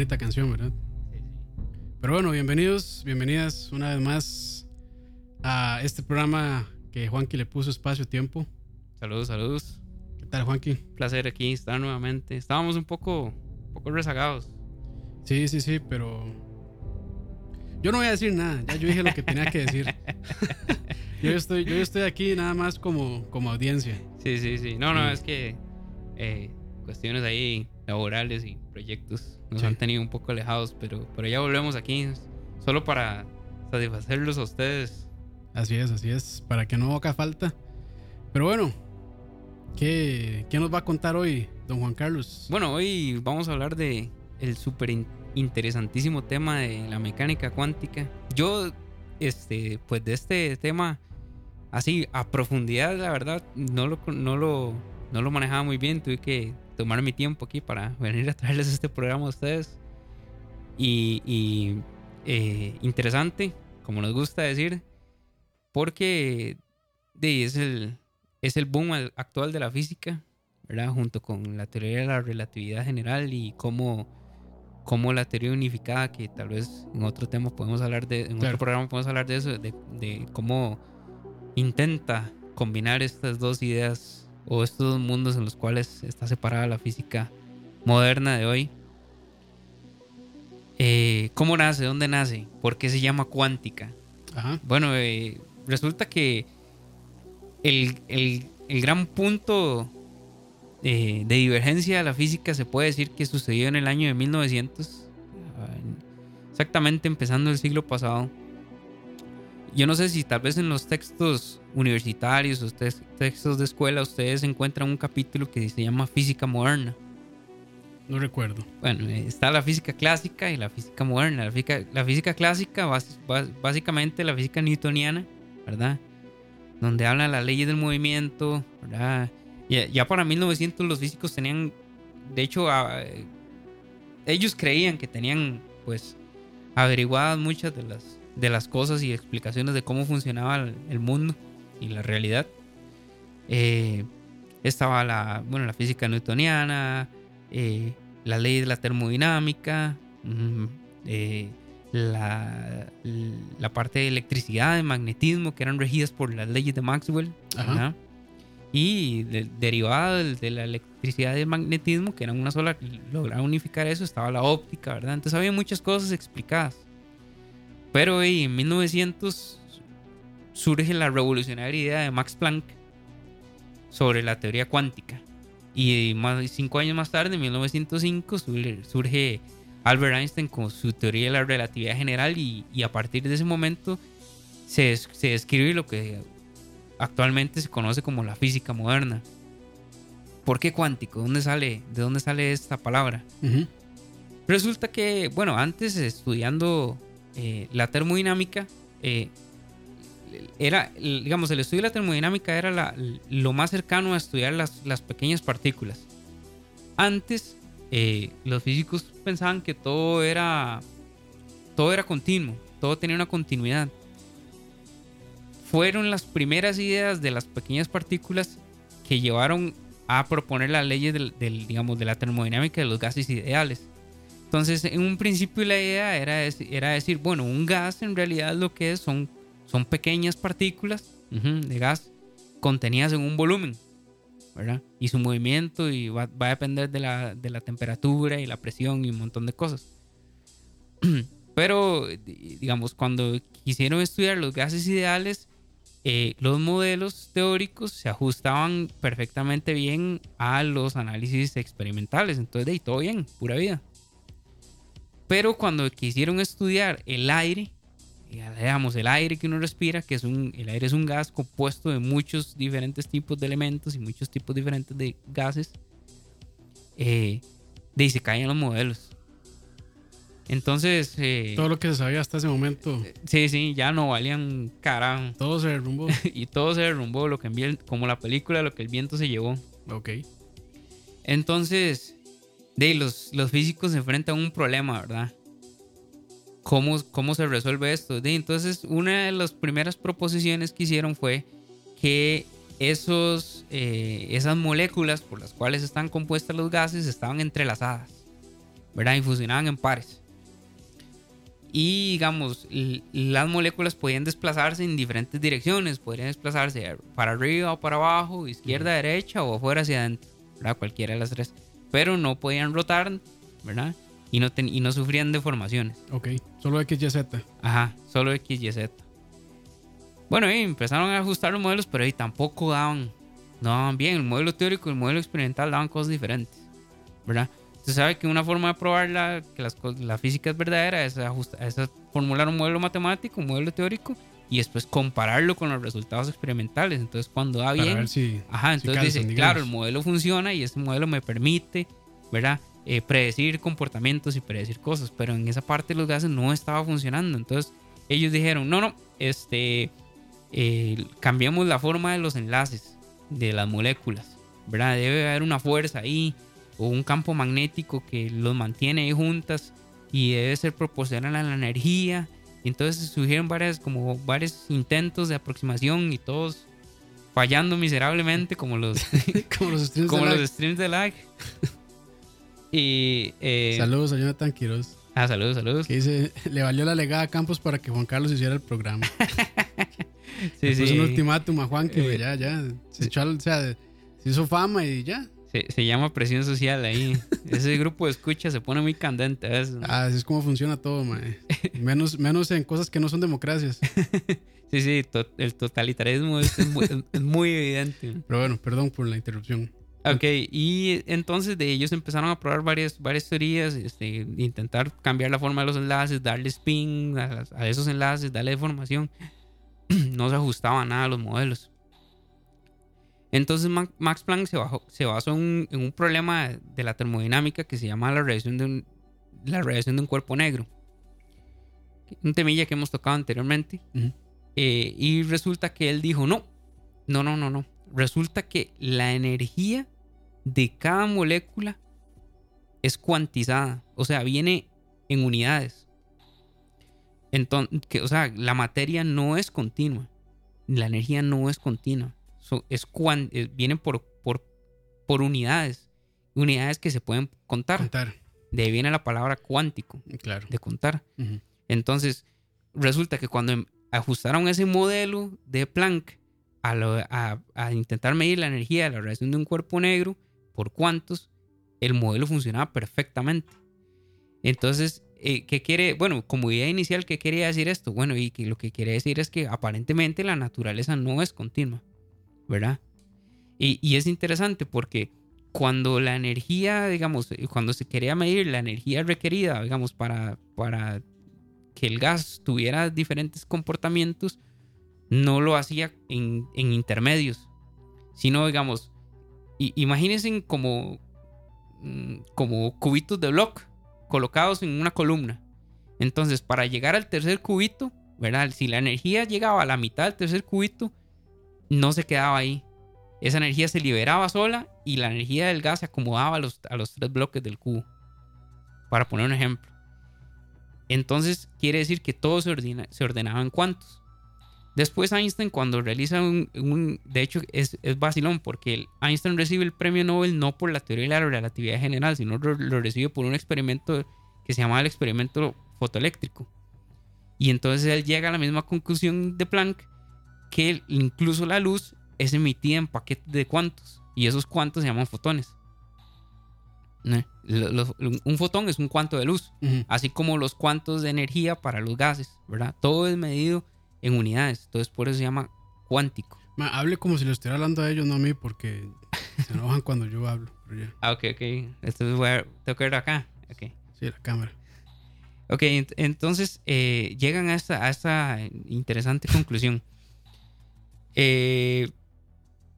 Bonita canción, ¿verdad? Pero bueno, bienvenidos, bienvenidas una vez más a este programa que Juanqui le puso espacio-tiempo. Saludos, saludos. ¿Qué tal, Juanqui? Placer aquí estar nuevamente. Estábamos un poco, un poco rezagados. Sí, sí, sí, pero yo no voy a decir nada. Ya yo dije lo que tenía que decir. yo estoy, yo estoy aquí nada más como, como audiencia. Sí, sí, sí. No, no, Sí. es que eh, cuestiones ahí laborales y proyectos nos Sí. han tenido un poco alejados, pero, pero ya volvemos aquí solo para satisfacerlos a ustedes. Así es, así es, para que no haga falta. Pero bueno, ¿qué, qué nos va a contar hoy, don Juan Carlos? Bueno, hoy vamos a hablar de el súper in- interesantísimo tema de la mecánica cuántica. Yo, este, pues de este tema, así a profundidad, la verdad, no lo, no lo, no lo manejaba muy bien. Tuve que tomar mi tiempo aquí para venir a traerles este programa a ustedes. Y, y, eh, interesante, como nos gusta decir, porque de, es, el, es el boom al- actual de la física. ¿verdad? Junto con la teoría de la relatividad general y cómo, cómo la teoría unificada, que tal vez en otro tema podemos hablar de, en Claro. otro programa podemos hablar de eso, de, de cómo intenta combinar estas dos ideas o estos dos mundos en los cuales está separada la física moderna de hoy. Eh, ¿Cómo nace? ¿Dónde nace? ¿Por qué se llama cuántica? Ajá, Bueno, eh, resulta que el, el- el gran punto eh, de divergencia de la física se puede decir que sucedió en el año de 1900, ah, exactamente empezando el siglo pasado. Yo no sé si tal vez en los textos universitarios o textos de escuela ustedes encuentran un capítulo que se llama Física Moderna. no recuerdo. Bueno, está la física clásica y la física moderna. La física, la física clásica, bas- bas- básicamente la física newtoniana, ¿verdad? Donde habla de las leyes del movimiento, ¿verdad? Ya, ya para 1900 los físicos tenían, de hecho, a- eh, ellos creían que tenían, pues, averiguadas muchas de las, de las cosas y explicaciones de cómo funcionaba el, mundo y la realidad. Eh, estaba la, bueno, la física newtoniana, eh, la ley de la termodinámica, mm, eh, la, la parte de electricidad, de magnetismo, que eran regidas por las leyes de Maxwell. Y de- derivada de, la electricidad y el magnetismo, que eran una sola, lograron unificar eso, estaba la óptica, ¿verdad? Entonces había muchas cosas explicadas. Pero eh, en 1900 surge la revolucionaria idea de Max Planck sobre la teoría cuántica. Y más, cinco años más tarde, en 1905, surge, Albert Einstein con su teoría de la relatividad general y, y a partir de ese momento se, se describe lo que actualmente se conoce como la física moderna. ¿Por qué cuántico? ¿Dónde sale, ¿De dónde sale esta palabra? Resulta que, bueno, antes estudiando eh, la termodinámica, eh, era, digamos, el estudio de la termodinámica era lo más cercano a estudiar las, las pequeñas partículas. Antes eh, los físicos pensaban que todo era, todo era continuo, todo tenía una continuidad. Fueron las primeras ideas de las pequeñas partículas que llevaron a proponer las leyes del, del, digamos, de la termodinámica de los gases ideales. Entonces, en un principio la idea era, era decir, bueno, un gas en realidad lo que es son, son pequeñas partículas de gas contenidas en un volumen, ¿verdad? Y su movimiento y va, va a depender de la, de la, temperatura y la presión y un montón de cosas. Pero, digamos, cuando quisieron estudiar los gases ideales, eh, los modelos teóricos se ajustaban perfectamente bien a los análisis experimentales. Entonces, de ahí todo bien, pura vida. Pero cuando quisieron estudiar el aire, digamos, el aire que uno respira, que es un, el aire es un gas compuesto de muchos diferentes tipos de elementos y muchos tipos diferentes de gases, eh, de ahí se caen los modelos. Entonces. Eh, todo lo que se sabía hasta ese momento. Sí, sí, ya no valían carajo. Todo se derrumbó. y todo se derrumbó, lo que como la película, lo que el viento se llevó. Ok. Entonces, de los, los físicos se enfrentan a un problema, ¿verdad? ¿Cómo, cómo se resuelve esto? De, entonces, una de las primeras proposiciones que hicieron fue que esos, eh, esas moléculas por las cuales están compuestas los gases estaban entrelazadas, ¿verdad? Y fusionaban en pares. Y digamos, las moléculas podían desplazarse en diferentes direcciones, podrían desplazarse para arriba o para abajo, izquierda, derecha o afuera hacia adentro, ¿verdad? Cualquiera de las tres pero no podían rotar, ¿verdad? Y no, y no sufrían deformaciones. Ok, solo XYZ. Ajá, solo XYZ. Bueno, y empezaron a ajustar los modelos, pero ahí tampoco daban, no daban bien. El modelo teórico y el modelo experimental daban cosas diferentes, ¿verdad? Se sabe que una forma de probar la, que las, la física es verdadera es, ajustar, es formular un modelo matemático, un modelo teórico, y después compararlo con los resultados experimentales. Entonces, cuando da bien, ajá, entonces dice, claro, el modelo funciona y este modelo me permite, ¿verdad? Eh, predecir comportamientos y predecir cosas, pero en esa parte de los gases no estaba funcionando. Entonces, ellos dijeron, no, no, este, eh, cambiamos la forma de los enlaces de las moléculas, ¿verdad? Debe haber una fuerza ahí o un campo magnético que los mantiene ahí juntas y debe ser proporcional a la energía y entonces surgieron varias, como varios intentos de aproximación y todos fallando miserablemente como los, como los streams como de los streams de lag. y, eh, saludos a Jonathan Quiroz. Ah, saludos, saludos. Que dice, le valió la legada a Campos para que Juan Carlos hiciera el programa. sí, sí. Puso un ultimátum a Juan que eh, ya, ya, se echó, o sea, se hizo fama y ya. Se, llama presión social ahí. Ese grupo de escucha se pone muy candente. Ah, así es como funciona todo, mae. Menos, menos en cosas que no son democracias. sí, sí, el totalitarismo es, muy, evidente. Pero bueno, perdón por la interrupción. Ok, y entonces de ellos empezaron a probar varias, varias teorías, este, intentar cambiar la forma de los enlaces, darle spin a, a esos enlaces, darle deformación. no se ajustaba nada a los modelos. Entonces Max Planck se, basó en un, problema de la termodinámica que se llama la radiación de un, la radiación de un cuerpo negro. Un temilla que hemos tocado anteriormente. Eh, y resulta que él dijo, no, no, no, no, no. Resulta que la energía de cada molécula es cuantizada. O sea, viene en unidades. Entonces, que, o sea, la materia no es continua. La energía no es continua es eh, vienen por, por, por unidades. Unidades que se pueden contar. Contar. De ahí viene la palabra cuántico. Claro. De contar. Entonces, resulta que cuando em, ajustaron ese modelo de Planck a, a, intentar medir la energía de la radiación de un cuerpo negro por cuántos, el modelo funcionaba perfectamente. Entonces, eh, ¿qué quiere? Bueno, como idea inicial, ¿qué quería decir esto? Bueno, y que lo que quiere decir es que aparentemente la naturaleza no es continua. ¿Verdad? Y, es interesante porque cuando la energía, digamos, eh, cuando se quería medir la energía requerida, digamos, para, para que el gas tuviera diferentes comportamientos, no lo hacía en, intermedios, sino, digamos, imagínense como, mm, como cubitos de block colocados en una columna. Entonces, para llegar al tercer cubito, ¿verdad? Si la energía llegaba a la mitad del tercer cubito, no se quedaba ahí, esa energía se liberaba sola y la energía del gas se acomodaba a los, a los tres bloques del cubo. Para poner un ejemplo. Entonces quiere decir que todo se, ordena, se ordenaba en cuantos. Después Einstein cuando realiza un... de hecho es, es vacilón porque Einstein recibe el premio Nobel no por la teoría de la relatividad general, sino lo, lo recibe por un experimento que se llamaba el experimento fotoeléctrico. Y entonces él llega a la misma conclusión de Planck que incluso la luz es emitida en paquetes de cuantos. Y esos cuantos se llaman fotones. un fotón es un cuanto de luz, así como los cuantos de energía para los gases, ¿verdad? Todo es medido en unidades, entonces por eso se llama cuántico. hable como si lo estuviera hablando a ellos, no a mí, porque se enojan cuando yo hablo. Ah, ok, ok. Entonces voy a, tengo que ver acá. Okay. Sí, la cámara. Ok, entonces eh, llegan a esta, a esta interesante conclusión. Eh,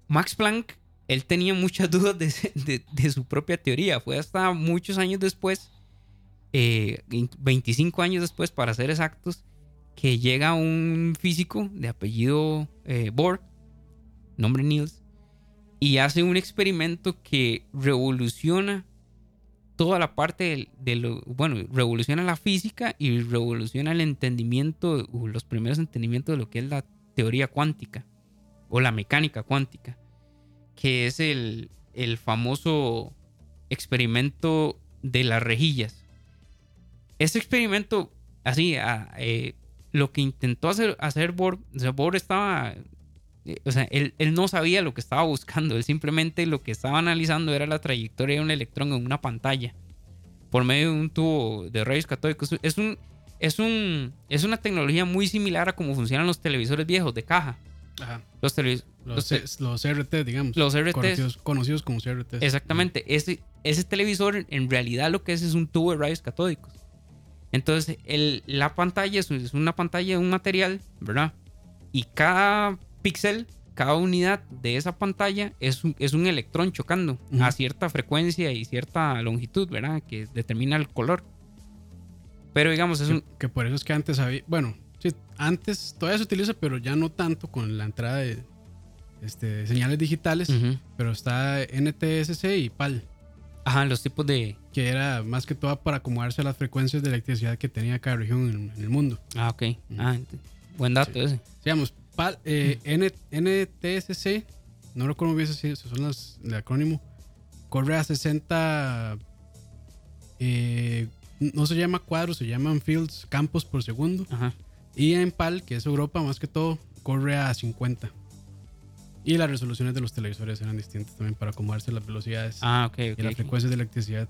Max Planck, él tenía muchas dudas de, su propia teoría. Fue hasta muchos años después, 25 eh, años después para ser exactos, que llega un físico de apellido eh, Bohr, nombre Niels, y hace un experimento que revoluciona toda la parte de, lo, bueno, revoluciona la física y revoluciona el entendimiento, los primeros entendimientos de lo que es la teoría cuántica o la mecánica cuántica que es el, famoso experimento de las rejillas. Este experimento, así, eh, lo que intentó hacer, hacer Bohr, Bohr estaba, eh, o sea, él, no sabía lo que estaba buscando, él simplemente lo que estaba analizando era la trayectoria de un electrón en una pantalla por medio de un tubo de rayos catódicos. Es, un, es, un, es una tecnología muy similar a cómo funcionan los televisores viejos de caja. Los, los, RT, digamos. Los RT. Conocidos, como CRT. Exactamente. Ese, ese televisor en realidad lo que es es un tubo de rayos catódicos. Entonces, el, la pantalla es una pantalla de un material, ¿verdad? Y cada píxel, cada unidad de esa pantalla es un, es un electrón chocando a cierta frecuencia y cierta longitud, ¿verdad? Que determina el color. Pero digamos, es un... Que por eso es que antes había... Bueno, antes todavía se utiliza, pero ya no tanto con la entrada de este, señales digitales. Pero está NTSC y PAL. Ajá, los tipos de. Que era más que todo para acomodarse a las frecuencias de electricidad que tenía cada región en, el mundo. Ah, ok. Ah, buen dato ese. Digamos, PAL, eh, NTSC, no recuerdo bien si son las, el acrónimo, corre a 60. Eh, no se llama cuadros, se llaman fields, campos por segundo. Ajá. Y en PAL, que es Europa más que todo, corre a 50. Y las resoluciones de los televisores eran distintas también para acomodarse las velocidades ah, okay, y las frecuencias de electricidad.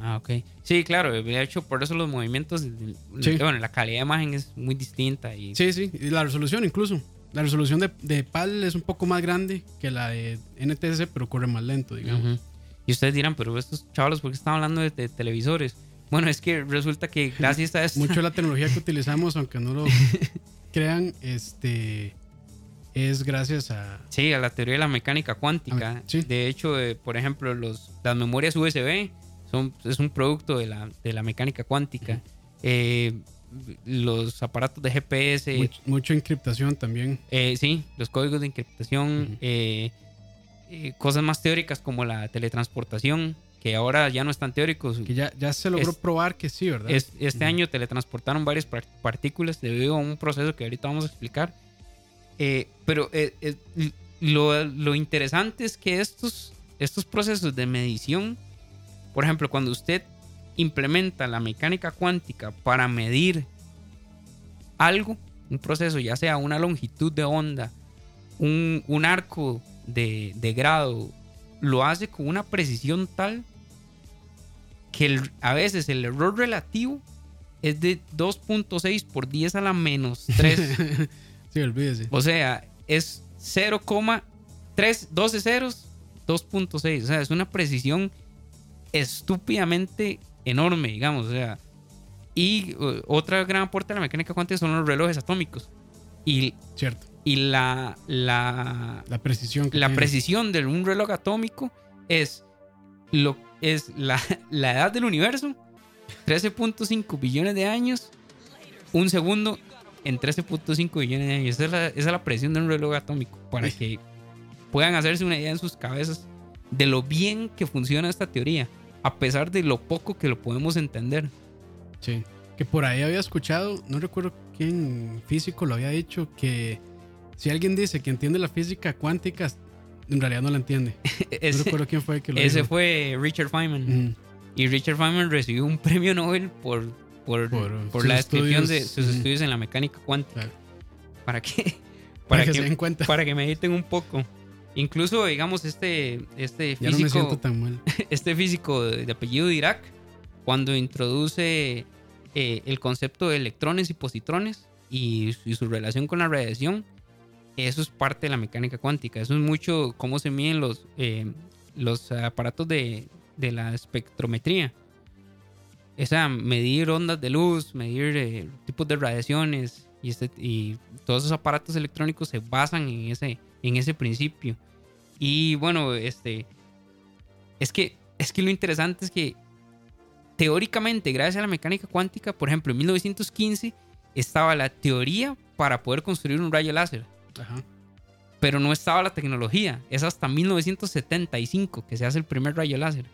Ah, ok. Sí, claro, de hecho, por eso los movimientos, bueno, la calidad de imagen es muy distinta. Y... Sí, sí, y la resolución incluso. La resolución de, PAL es un poco más grande que la de NTSC, pero corre más lento, digamos. Y ustedes dirán, pero estos chavalos, ¿por qué están hablando de, de televisores? Bueno, es que resulta que gracias a esto. Mucho de la tecnología que utilizamos, aunque no lo crean, este es gracias a. Sí, a la teoría de la mecánica cuántica. De hecho, eh, por ejemplo, los, las memorias USB son, es un producto de la, de la mecánica cuántica. Eh, los aparatos de GPS. mucha encriptación también. Eh, sí, los códigos de encriptación. cosas más teóricas como la teletransportación que ahora ya no están teóricos. Que ya, ya se logró probar que sí, ¿verdad? este año teletransportaron varias partículas debido a un proceso que ahorita vamos a explicar. Eh, pero eh, eh, lo, lo, interesante es que estos, estos procesos de medición, por ejemplo, cuando usted implementa la mecánica cuántica para medir algo, un proceso, ya sea una longitud de onda, un, un arco de, de grado, lo hace con una precisión tal que a veces el error relativo es de 2.6 por 10 a la menos 3. sí, olvídese. O sea, es 0,3, 12 ceros, 2.6. O sea, es una precisión estúpidamente enorme, digamos. O sea, y uh, otra gran aporte de la mecánica cuántica son los relojes atómicos. Y, Cierto. Y la, la, la precisión. la precisión de un reloj atómico es lo es la, edad del universo, 13.5 billones de años, un segundo en 13.5 billones de años. Esa es, la, presión de un reloj atómico para que puedan hacerse una idea en sus cabezas de lo bien que funciona esta teoría, a pesar de lo poco que lo podemos entender. Sí. Que por ahí había escuchado, no recuerdo quién físico lo había dicho, que si alguien dice que entiende la física cuántica, en realidad no la entiende. no ese recuerdo quién fue que lo ese dijo. fue Richard Feynman. Y Richard Feynman recibió un premio Nobel por, por, Por, por sus la descripción de sus estudios en la mecánica cuántica. Claro. ¿Para qué? Para, Para, que, que, se den cuenta. para que mediten un poco. Incluso, digamos, este, este ya no me siento físico, tan mal. este físico de, de apellido Dirac, cuando introduce eh, el concepto de electrones y positrones y, y su relación con la radiación, eso es parte de la mecánica cuántica. Eso es mucho cómo se miden los, eh, los aparatos de, de la espectrometría. O sea, medir ondas de luz, medir eh, tipos de radiaciones y, este, y todos esos aparatos electrónicos se basan en ese, en ese principio. Y bueno, este es que es que lo interesante es que teóricamente, gracias a la mecánica cuántica, por ejemplo, en 1915 estaba la teoría para poder construir un rayo láser, Ajá. pero no estaba la tecnología. Es hasta 1975 que se hace el primer rayo láser.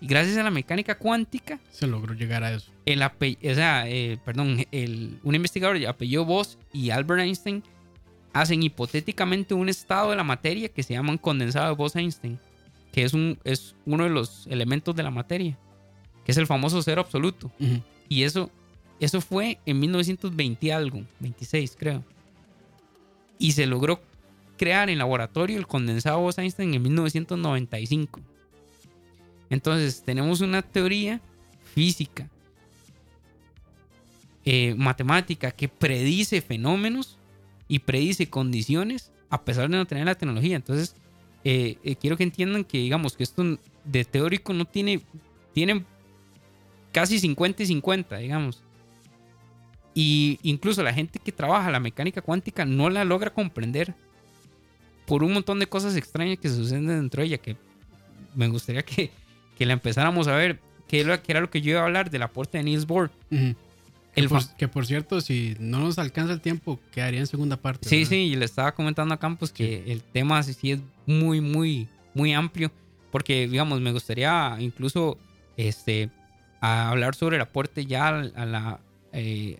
Y gracias a la mecánica cuántica, Se logró llegar a eso. el o sea, eh, perdón, el, un investigador apellido Boss y Albert Einstein hacen hipotéticamente un estado de la materia que se llama un condensado de Bose-Einstein, que es, un, es uno de los elementos de la materia, que es el famoso cero absoluto. Y eso, eso fue en 1920 y algo, 26 creo. Y se logró crear en laboratorio el condensado Bose-Einstein en 1995. Entonces tenemos una teoría física, eh, matemática, que predice fenómenos y predice condiciones a pesar de no tener la tecnología. Entonces eh, eh, quiero que entiendan que digamos que esto de teórico no tiene, tiene casi 50 y 50, digamos. Y incluso la gente que trabaja la mecánica cuántica no la logra comprender por un montón de cosas extrañas que suceden dentro de ella, que me gustaría que, que la empezáramos a ver, que era, que era lo que yo iba a hablar del aporte de Niels Bohr. Que, El por, fa- que por cierto, si no nos alcanza el tiempo, quedaría en segunda parte. Sí, ¿verdad? sí, y le estaba comentando a Campos que el tema sí, es muy, muy, muy amplio, porque, digamos, me gustaría incluso este, a hablar sobre el aporte ya a, la, eh,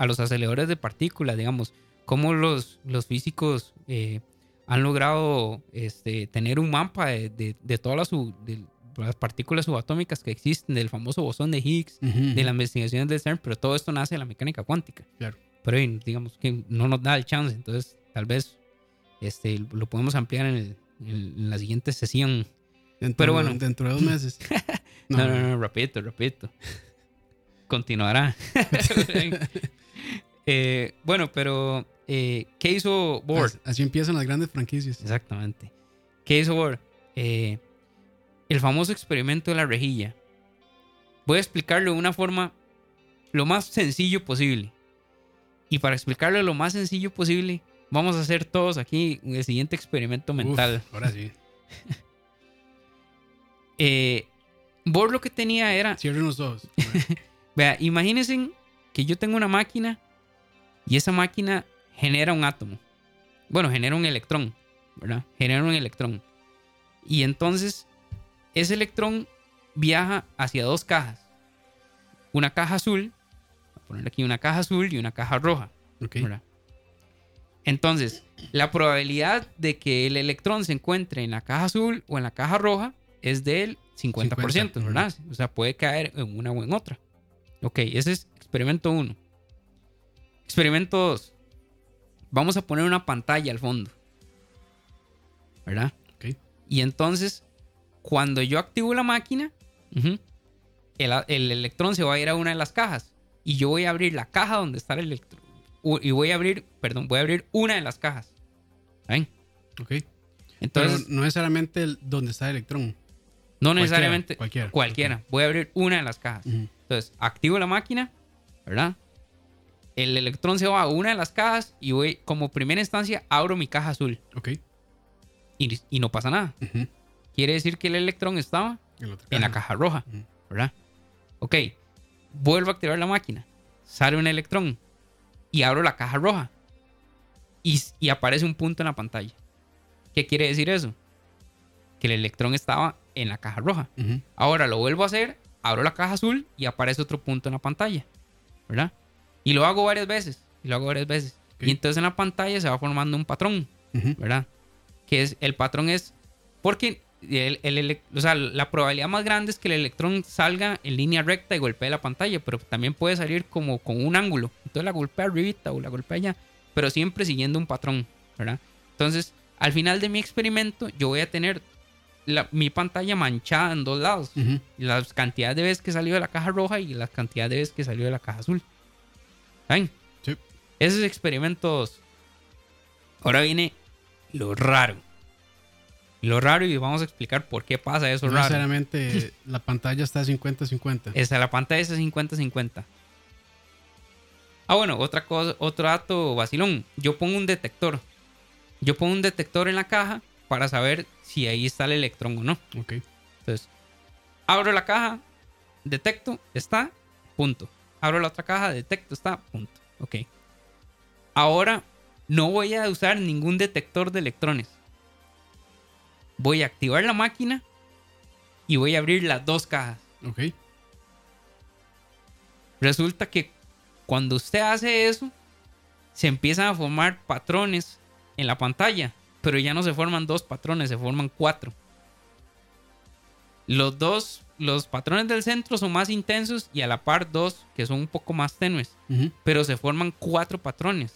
a los aceleradores de partículas, digamos, cómo los, los físicos eh, han logrado este, tener un mapa de, de- de todas las, sub- de las partículas subatómicas que existen, del famoso bosón de Higgs, Ujú, de las investigaciones de CERN, pero todo esto nace de la mecánica cuántica. Claro. Pero digamos que no nos da el chance, entonces tal vez este, lo podemos ampliar en, el- en- la siguiente sesión. Dentro, pero bueno. Dentro de dos meses. No, no, no, repito, repito. Continuará. Eh, bueno, pero eh, ¿qué hizo Bohr? Así, así empiezan las grandes franquicias. Exactamente. ¿Qué hizo Bohr? Eh, el famoso experimento de la rejilla. Voy a explicarlo de una forma lo más sencillo posible. Y para explicarlo lo más sencillo posible, vamos a hacer todos aquí el siguiente experimento mental. Uf, ahora sí. Eh, Bohr lo que tenía era, Cierren los ojos. vea, imagínense que yo tengo una máquina y esa máquina genera un átomo. Bueno, genera un electrón, ¿verdad? Genera un electrón. Y entonces ese electrón viaja hacia dos cajas. Una caja azul, voy a poner aquí una caja azul y una caja roja. Entonces, la probabilidad de que el electrón se encuentre en la caja azul o en la caja roja es del 50%, 50, ¿verdad? O sea, puede caer en una o en otra. Ok, ese es experimento 1. Experimento 2. Vamos a poner una pantalla al fondo. ¿Verdad? Y entonces, cuando yo activo la máquina, el, el electrón se va a ir a una de las cajas. Y yo voy a abrir la caja donde está el electrón. Y voy a abrir, perdón, voy a abrir una de las cajas. ¿Saben? Ok. Entonces, Pero no necesariamente el, donde está el electrón. no necesariamente cualquiera, cualquiera. Voy a abrir una de las cajas. Entonces, activo la máquina, ¿verdad? El electrón se va a una de las cajas y voy, como primera instancia, abro mi caja azul. Ok. Y, y no pasa nada. Quiere decir que el electrón estaba En, la caja. roja. ¿verdad? Ok, vuelvo a activar la máquina, sale un electrón y abro la caja roja y, y aparece un punto en la pantalla. ¿Qué quiere decir eso? Que el electrón estaba en la caja roja. Ahora lo vuelvo a hacer, abro la caja azul y aparece otro punto en la pantalla. ¿Verdad? Y lo hago varias veces. Y lo hago varias veces. Ok. Y entonces en la pantalla se va formando un patrón. Ujú. ¿verdad? Que es, el patrón es, porque el, el elec- o sea, la probabilidad más grande es que el electrón salga en línea recta y golpee la pantalla, pero también puede salir como con un ángulo. Entonces la golpea arribita o la golpea allá, pero siempre siguiendo un patrón, ¿verdad? Entonces, al final de mi experimento, yo voy a tener la- mi pantalla manchada en dos lados. Ujú. Las cantidades de veces que salió de la caja roja y las cantidades de veces que salió de la caja azul. ¿Saben? Sí. Ese es experimento 2. Ahora viene lo raro. Lo raro y vamos a explicar por qué pasa eso No raro. necesariamente la pantalla está 50-50. Esta, la pantalla es 50-50. Ah, bueno, otra cosa, otro dato vacilón. Yo pongo un detector. Yo pongo un detector en la caja para saber si ahí está el electrón o no. Ok. Entonces, abro la caja, detecto, está, punto. Abro la otra caja, detecto, está, punto. Ok. Ahora no voy a usar ningún detector de electrones. Voy a activar la máquina y voy a abrir las dos cajas. Ok. Resulta que cuando usted hace eso, se empiezan a formar patrones en la pantalla, pero ya no se forman dos patrones, se forman cuatro. Los dos, los patrones del centro son más intensos y a la par dos que son un poco más tenues, Ujú. pero se forman cuatro patrones.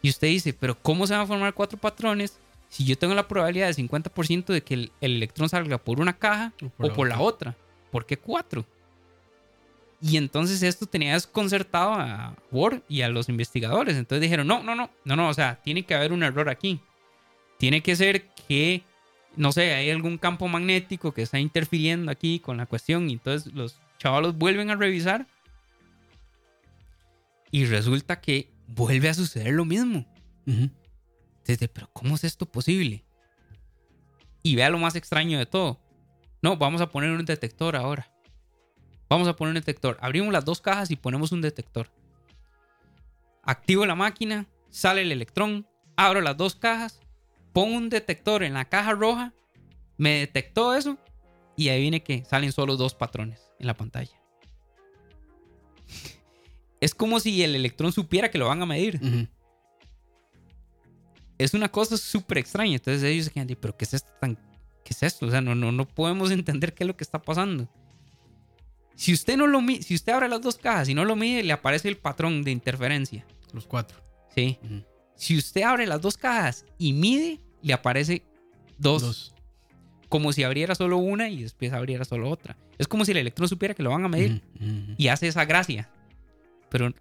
Y usted dice, pero ¿cómo se van a formar cuatro patrones si yo tengo la probabilidad de 50% de que el, el electrón salga por una caja O o por, la otra? ¿Por qué cuatro? Y entonces esto tenía desconcertado a Ward y a los investigadores. Entonces dijeron, no, no, no, no, no, o sea, tiene que haber un error aquí. Tiene que ser que, no sé, hay algún campo magnético que está interfiriendo aquí con la cuestión. Y entonces los chavalos vuelven a revisar. Y resulta que vuelve a suceder lo mismo. Ujú. Desde, pero ¿cómo es esto posible? Y vea lo más extraño de todo. No, vamos a poner un detector ahora. Vamos a poner un detector. Abrimos las dos cajas y ponemos un detector. Activo la máquina, sale el electrón, abro las dos cajas, pongo un detector en la caja roja, me detectó eso y ahí viene que salen solo dos patrones en la pantalla. Es como si el electrón supiera que lo van a medir es una cosa súper extraña. Entonces ellos se quedan, pero ¿qué es esto tan, qué es esto? O sea, no, no, no podemos entender qué es lo que está pasando. Si usted no lo mide, si usted abre las dos cajas y no lo mide, le aparece el patrón de interferencia. Los cuatro. Sí. Ujú. Si usted abre las dos cajas y mide, le aparece dos, Dos. como si abriera solo una y después abriera solo otra. Es como si el electrón supiera que lo van a medir y hace esa gracia. Pero,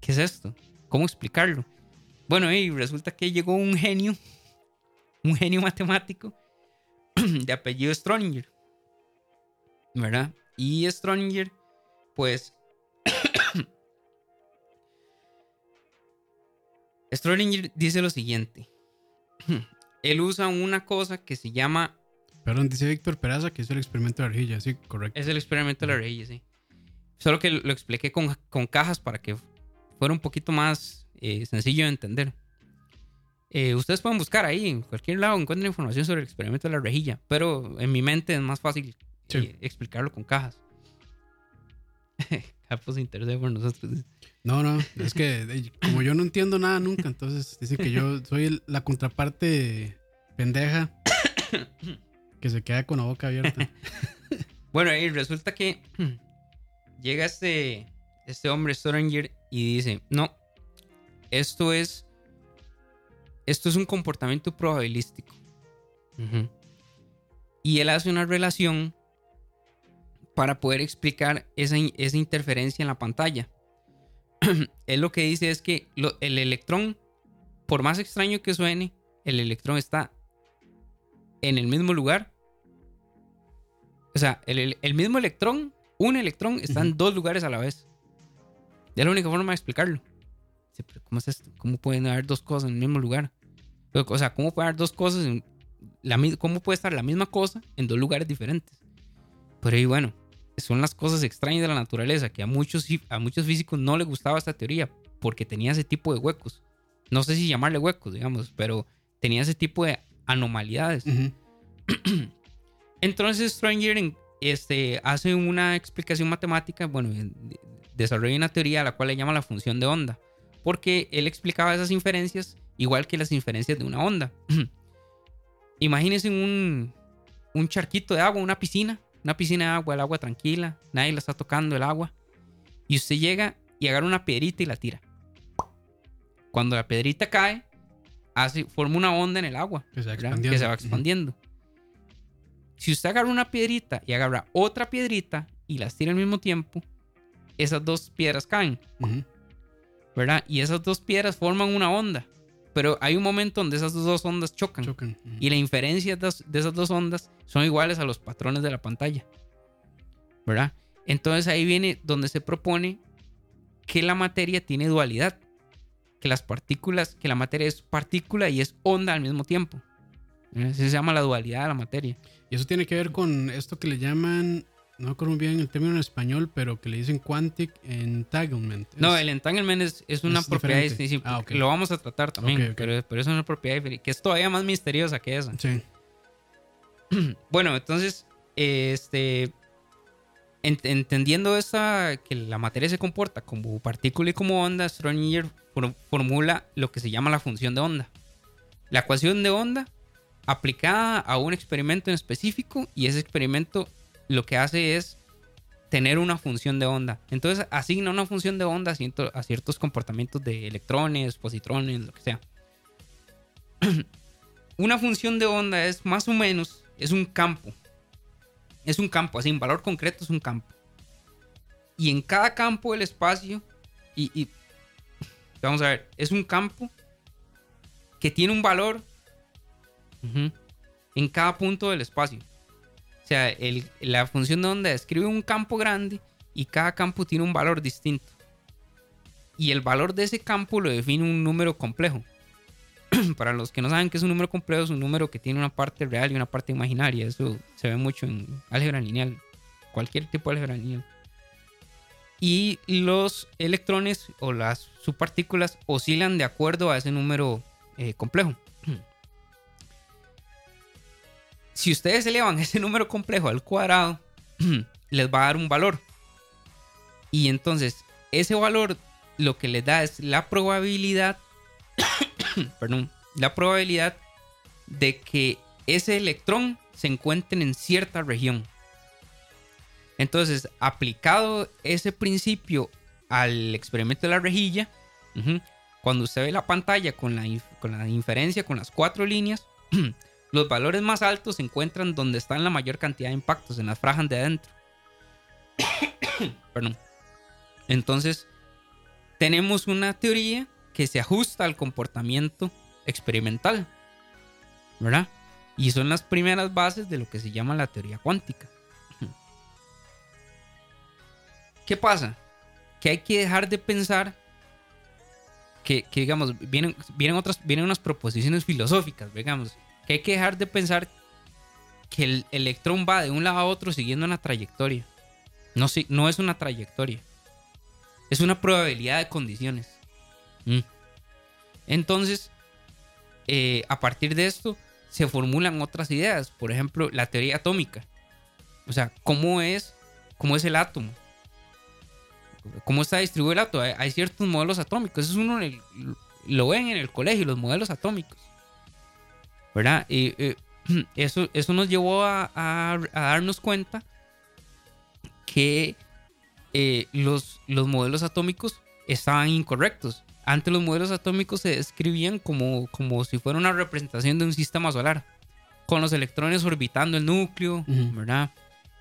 ¿qué es esto? ¿Cómo explicarlo? Bueno, y resulta que llegó un genio, un genio matemático de apellido Stroninger, ¿verdad? Y Stroninger, pues, Stroninger dice lo siguiente. Él usa una cosa que se llama Perdón, dice Víctor Peraza que hizo el experimento de arjilla. Sí, correcto. Es el experimento de la reyes, sí. Solo que lo expliqué con, con cajas para que fuera un poquito más eh, sencillo de entender. Eh, ustedes pueden buscar ahí, en cualquier lado encuentran información sobre el experimento de la rejilla, pero en mi mente es más fácil Sí. eh, explicarlo con cajas. Capos se por nosotros. No, no, es que como yo no entiendo nada nunca, entonces dicen que yo soy el- la contraparte pendeja que se queda con la boca abierta. Bueno, y resulta que llega este, este hombre, Storinger, y dice, no, esto es, esto es un comportamiento probabilístico. Y él hace una relación para poder explicar esa, esa interferencia en la pantalla. él lo que dice es que lo- el electrón, por más extraño que suene, el electrón está en el mismo lugar. O sea, el, el- mismo electrón, un electrón, está en dos lugares a la vez. Es la única forma de explicarlo. ¿Cómo es esto? ¿Cómo pueden haber dos cosas en el mismo lugar? O sea, ¿cómo puede haber dos cosas en la, ¿Cómo puede estar la misma cosa en dos lugares diferentes? Pero ahí, bueno, son las cosas extrañas de la naturaleza que a muchos, a muchos físicos no les gustaba esta teoría porque tenía ese tipo de huecos. No sé si llamarle huecos, digamos, pero tenía ese tipo de anomalidades. Entonces Stranger este, hace una explicación matemática, bueno, de- desarrolla una teoría a la cual le llama la función de onda, porque él explicaba esas inferencias igual que las inferencias de una onda. Imagínense un, un charquito de agua, una piscina, una piscina de agua, el agua tranquila, nadie la está tocando el agua, y usted llega y agarra una piedrita y la tira. Cuando la piedrita cae, hace, forma una onda en el agua Que se va expandiendo. que se va. Si usted agarra una piedrita y agarra otra piedrita y las tira al mismo tiempo, esas dos piedras caen. ¿verdad? Y esas dos piedras forman una onda. Pero hay un momento donde esas dos ondas chocan. Y la inferencia de esas- dos ondas son iguales a los patrones de la pantalla. ¿Verdad? Entonces ahí viene donde se propone que la materia tiene dualidad. Que las partículas, que la materia es partícula y es onda al mismo tiempo. se llama la dualidad de la materia. Y eso tiene que ver con esto que le llaman, no recuerdo muy bien el término en español, pero que le dicen quantic entanglement. No, el entanglement es, es una es propiedad distinta. Ah. Lo vamos a tratar también. Pero, pero es una propiedad diferente, que es todavía más misteriosa que esa. Sí. Bueno, entonces, este, ent- entendiendo esta, que la materia se comporta como partícula y como onda, Schrödinger for- formula lo que se llama la función de onda. La ecuación de onda aplicada a un experimento en específico y ese experimento lo que hace es tener una función de onda. Entonces asigna una función de onda a ciertos comportamientos de electrones, positrones, lo que sea. una función de onda es más o menos, es un campo. Es un campo, así en valor concreto es un campo. Y en cada campo del espacio, y, y- vamos a ver, es un campo que tiene un valor en cada punto del espacio. O sea, la función de onda describe un campo grande y cada campo tiene un valor distinto. Y el valor de ese campo lo define un número complejo. Para los que no saben qué es un número complejo, es un número que tiene una parte real y una parte imaginaria. Eso se ve mucho en álgebra lineal, cualquier tipo de álgebra lineal. Y los electrones o las subpartículas oscilan de acuerdo a ese número eh, complejo. Si ustedes elevan ese número complejo al cuadrado, les va a dar un valor. Y entonces, ese valor lo que les da es la probabilidad, perdón, la probabilidad de que ese electrón se encuentre en cierta región. Entonces, aplicado ese principio al experimento de la rejilla, cuando usted ve la pantalla con la, con la inferencia, con las cuatro líneas, los valores más altos se encuentran donde están la mayor cantidad de impactos, en las franjas de adentro. Perdón. Entonces, tenemos una teoría que se ajusta al comportamiento experimental, ¿verdad? Y son las primeras bases de lo que se llama la teoría cuántica. ¿Qué pasa? Que hay que dejar de pensar que, que, digamos, vienen, vienen, otras, vienen unas proposiciones filosóficas, digamos, que hay que dejar de pensar que el electrón va de un lado a otro siguiendo una trayectoria. No, es una trayectoria. Es una probabilidad de condiciones. Mm. Entonces, eh, a partir de esto, se formulan otras ideas. Por ejemplo, la teoría atómica. O sea, ¿cómo es, cómo es el átomo? ¿Cómo está distribuido el átomo? Hay, ciertos modelos atómicos. Eso es uno lo ven en el colegio, los modelos atómicos. ¿Verdad? Y, eh, eso, eso nos llevó a, a- a darnos cuenta que eh, los, los modelos atómicos estaban incorrectos. Antes los modelos atómicos se describían como, como si fuera una representación de un sistema solar, con los electrones orbitando el núcleo. ¿verdad?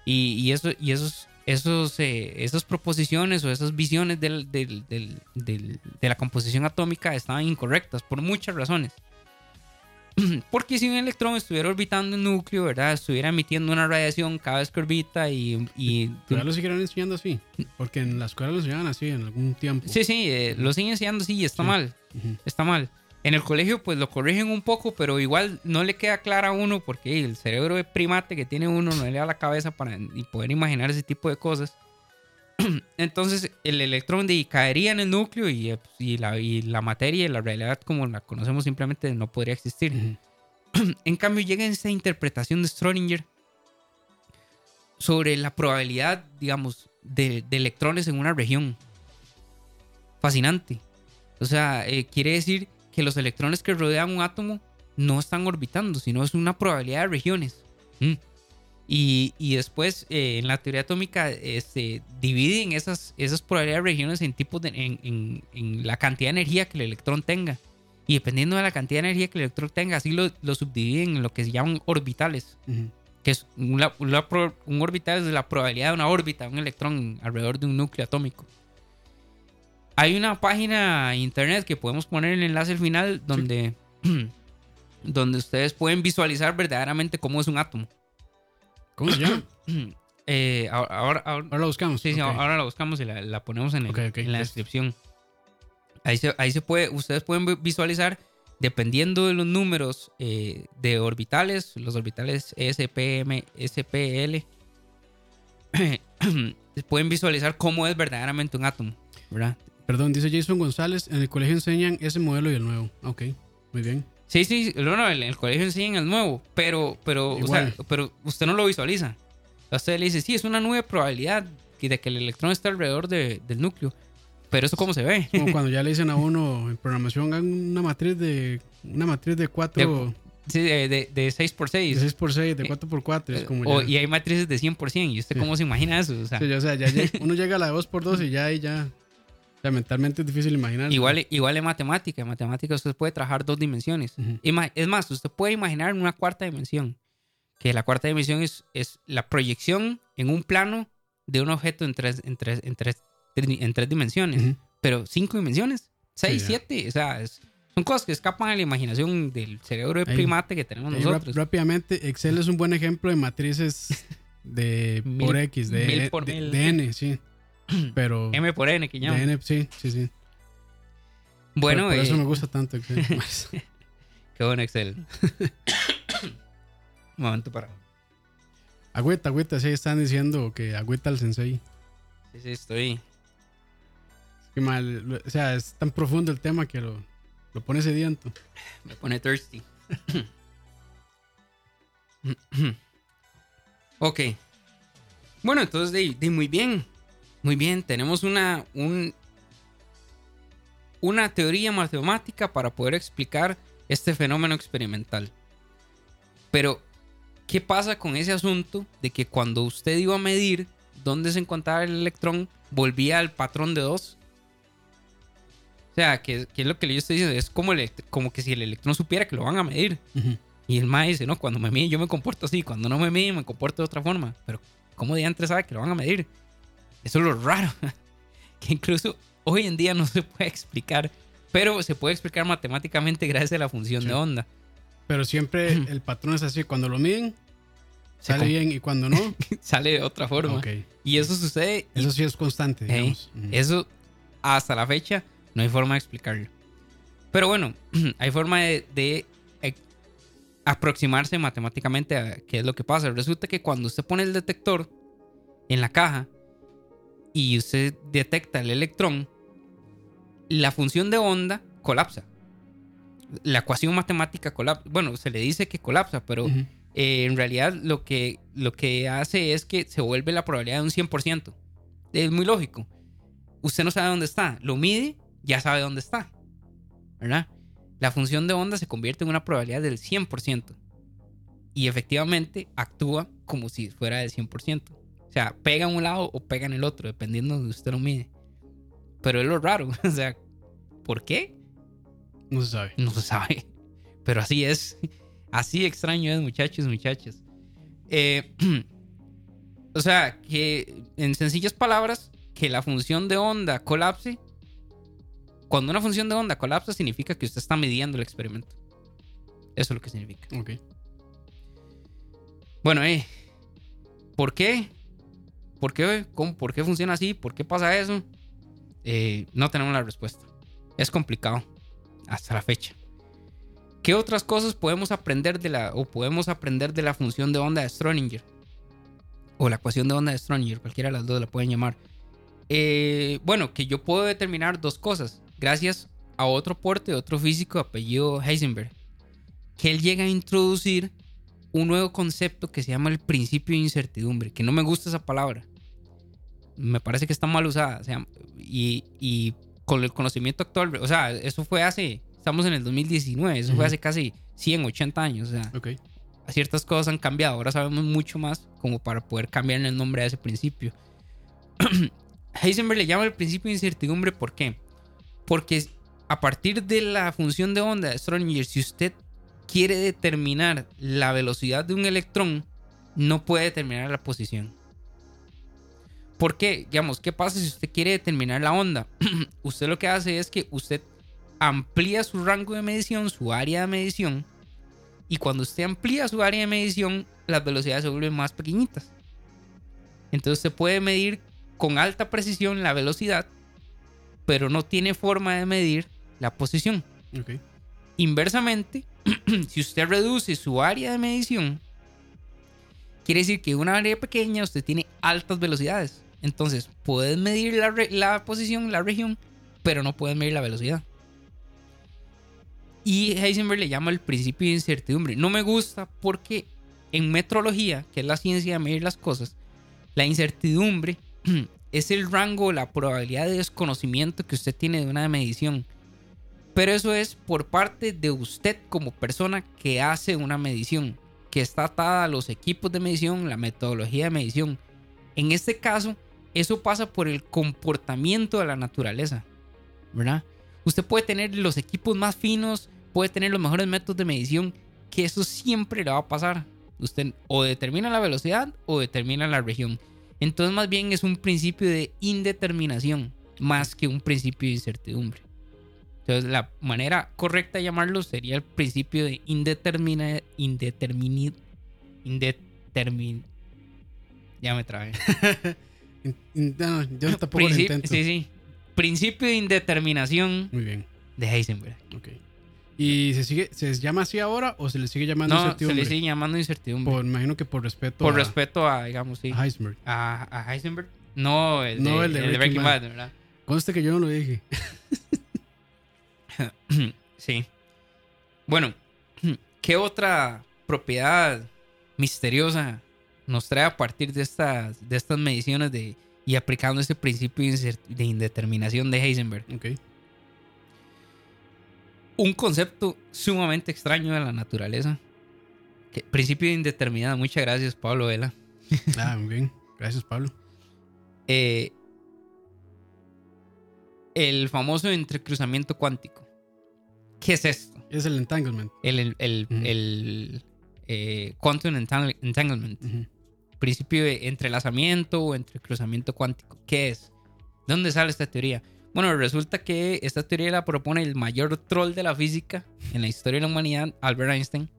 Y, y eso, y esos, esos, eh, esas proposiciones o esas visiones del- del- del- del- de la composición atómica estaban incorrectas por muchas razones. Porque si un electrón estuviera orbitando el núcleo, ¿verdad? Estuviera emitiendo una radiación cada vez que orbita y... y Pero ya lo siguieron enseñando así. Porque en la escuela lo enseñaban así en algún tiempo. Sí, sí, eh, lo siguen enseñando, sí, y está Sí. mal, está mal. En el colegio pues lo corrigen un poco, pero igual no le queda clara a uno porque el cerebro de primate que tiene uno no le da la cabeza para poder imaginar ese tipo de cosas. Entonces el electrón de, caería en el núcleo y, eh, y la, y la materia y la realidad como la conocemos simplemente no podría existir. En cambio, llega esta interpretación de Schrödinger sobre la probabilidad, digamos, de, de electrones en una región. Fascinante. O sea, eh, quiere decir que los electrones que rodean un átomo no están orbitando, sino es una probabilidad de regiones. Mm. Y, y, después eh, en la teoría atómica este, dividen esas, esas probabilidades de regiones en tipos de, en, en, en, la cantidad de energía que el electrón tenga. Y dependiendo de la cantidad de energía que el electrón tenga, así lo, lo subdividen en lo que se llaman orbitales. Uh -huh. Que es una, una, un orbital es la probabilidad de una órbita, un electrón alrededor de un núcleo atómico. Hay una página internet que podemos poner el enlace al final donde, sí. donde ustedes pueden visualizar verdaderamente cómo es un átomo. ¿Cómo se llama? eh, ahora, ahora, ahora, la buscamos. Sí, ahora la buscamos y la, la ponemos en, el, okay, okay. en la descripción. Ahí se, ahí se puede, ustedes pueden visualizar, dependiendo de los números eh, de orbitales, los orbitales SPM, SPL, pueden visualizar cómo es verdaderamente un átomo, ¿verdad? Perdón, dice Jason González, en el colegio enseñan ese modelo y el nuevo. Ok, muy bien. Sí, sí, no, no, en el colegio enseñan el nuevo, pero, pero, o sea, pero usted no lo visualiza. Usted le dice, sí, es una nube probabilidad de que el electrón esté alrededor de, del núcleo. Pero eso cómo se ve. Como cuando ya le dicen a uno en programación hagan una matriz de una matriz de 4 de, sí, de, de, de 6x6. De 6x6, de 4x4. Es como o, ya, y hay matrices de 100%. ¿Y usted sí. cómo se imagina eso? O sea, sí, o sea ya, uno llega a la 2x2 y ya, y ya. O sea, mentalmente es difícil imaginar. Igual, igual en matemática. En matemática usted puede trabajar dos dimensiones. Uh -huh. Es más, usted puede imaginar una cuarta dimensión. Que la cuarta dimensión es, es la proyección en un plano de un objeto en tres, en tres, en tres, en tres dimensiones. Uh -huh. Pero cinco dimensiones, seis, sí, siete. O sea, es, son cosas que escapan a la imaginación del cerebro de primate que tenemos ahí, nosotros. Rápidamente, Excel es un buen ejemplo de matrices de mil, por X, de, mil por de, mil. de N, sí. Pero M por N, que llaman. N, sí, sí, sí. Bueno, por, por eh, eso me gusta tanto Excel. Qué bueno Excel. Un momento para. Agüita, agüita, sí, están diciendo que agüita al sensei. Sí, sí, estoy. Qué mal, o sea, es tan profundo el tema que lo, lo pone sediento. Me pone thirsty. ok. Bueno, entonces, de, de, muy bien. Muy bien, tenemos una, un, una teoría matemática para poder explicar este fenómeno experimental. Pero, ¿qué pasa con ese asunto de que cuando usted iba a medir dónde se encontraba el electrón, volvía al patrón de dos? O sea, que, que es lo que yo estoy diciendo, es como, el, como que si el electrón supiera que lo van a medir. Uh -huh. Y el MAE dice, no, cuando me miden yo me comporto así, cuando no me miden me comporto de otra forma. Pero, ¿cómo diantre sabe que lo van a medir? Eso es lo raro. que incluso hoy en día no se puede explicar, pero se puede explicar matemáticamente gracias a la función sí. de onda. Pero siempre el patrón es así, cuando lo miden, sale bien y cuando no, sale de otra forma. Okay. Y eso sucede. Eso sí es constante, digamos. Eso hasta la fecha no hay forma de explicarlo. Pero bueno, hay forma de, de eh, aproximarse matemáticamente a qué es lo que pasa. Resulta que cuando usted pone el detector en la caja y usted detecta el electrón, la función de onda colapsa. La ecuación matemática colapsa. Bueno, se le dice que colapsa, pero uh -huh. eh, en realidad lo que, lo que hace es que se vuelve la probabilidad de un 100%. Es muy lógico. Usted no sabe dónde está, lo mide, ya sabe dónde está. ¿Verdad? La función de onda se convierte en una probabilidad del 100%. Y efectivamente actúa como si fuera del 100%. O sea, pega en un lado o pega en el otro, dependiendo de donde usted lo mide. Pero es lo raro. O sea, ¿por qué? No se sabe. No se sabe. Pero así es. Así extraño es, muchachos, muchachas. Eh, o sea, que en sencillas palabras, que la función de onda colapse. Cuando una función de onda colapsa, significa que usted está midiendo el experimento. Eso es lo que significa. Ok. Bueno, eh. ¿Por qué? ¿Por qué? ¿Cómo? ¿Por qué funciona así? ¿Por qué pasa eso? Eh, no tenemos la respuesta. Es complicado hasta la fecha. ¿Qué otras cosas podemos aprender de la o podemos aprender de la función de onda de Schrödinger? O la ecuación de onda de Schrödinger, cualquiera de las dos la pueden llamar. Eh, bueno, que yo puedo determinar dos cosas gracias a otro porte de otro físico apellido Heisenberg. que él llega a introducir un nuevo concepto que se llama el principio de incertidumbre, que no me gusta esa palabra. Me parece que está mal usada. y, y, con el conocimiento actual, o sea, eso fue hace, estamos en el 2019, eso fue hace casi 100, 80 años. O sea, Ok. ciertas cosas han cambiado, ahora sabemos mucho más como para poder cambiar el nombre a ese principio. Heisenberg le llama el principio de incertidumbre, ¿por qué? Porque a partir de la función de onda de Schrödinger, si usted quiere determinar la velocidad de un electrón, no puede determinar la posición. ¿Por qué? Digamos, ¿qué pasa si usted quiere determinar la onda? usted lo que hace es que usted amplía su rango de medición, su área de medición, y cuando usted amplía su área de medición, las velocidades se vuelven más pequeñitas. Entonces se puede medir con alta precisión la velocidad, pero no tiene forma de medir la posición. Inversamente, si usted reduce su área de medición, quiere decir que una área pequeña usted tiene altas velocidades. Entonces, puedes medir la, posición, la región, pero no puedes medir la velocidad. Y Heisenberg le llama el principio de incertidumbre. No me gusta porque en metrología, que es la ciencia de medir las cosas, la incertidumbre es el rango, la probabilidad de desconocimiento que usted tiene de una medición. Pero eso es por parte de usted como persona que hace una medición, que está atada a los equipos de medición, la metodología de medición. En este caso, eso pasa por el comportamiento de la naturaleza, ¿verdad? Usted puede tener los equipos más finos, puede tener los mejores métodos de medición, que eso siempre le va a pasar. Usted o determina la velocidad o determina la región. Entonces más bien es un principio de indeterminación más que un principio de incertidumbre. Entonces la manera correcta de llamarlo sería el principio de indetermina, indetermini, indetermin, ya me in- no, yo tampoco lo Princip- intento. sí, sí. Principio de indeterminación Muy bien. de Heisenberg. Ok. ¿Y se sigue, se llama así ahora o se le sigue llamando No, se incertidumbre? le sigue llamando incertidumbre. Por, imagino que por respeto Por a, respeto a, digamos, sí. a Heisenberg. A, a Heisenberg. No, el de, No, el de Breaking. Bad, ¿verdad? Conste que yo no lo dije. Sí. Bueno, ¿qué otra propiedad misteriosa nos trae a partir de estas, de estas mediciones de, y aplicando este principio de indeterminación de Heisenberg? Ok. Un concepto sumamente extraño de la naturaleza. Que, principio de indeterminada. Muchas gracias, Pablo Vela. Ah, muy bien. Gracias, Pablo. Eh, el famoso entrecruzamiento cuántico. ¿Qué es esto? Es el entanglement. El, el, el- Ujú. el, eh, quantum entangle- entanglement. Ujú. Principio de entrelazamiento o entrecruzamiento cuántico. ¿Qué es? ¿De dónde sale esta teoría? Bueno, resulta que esta teoría la propone el mayor troll de la física en la historia de la humanidad, Albert Einstein.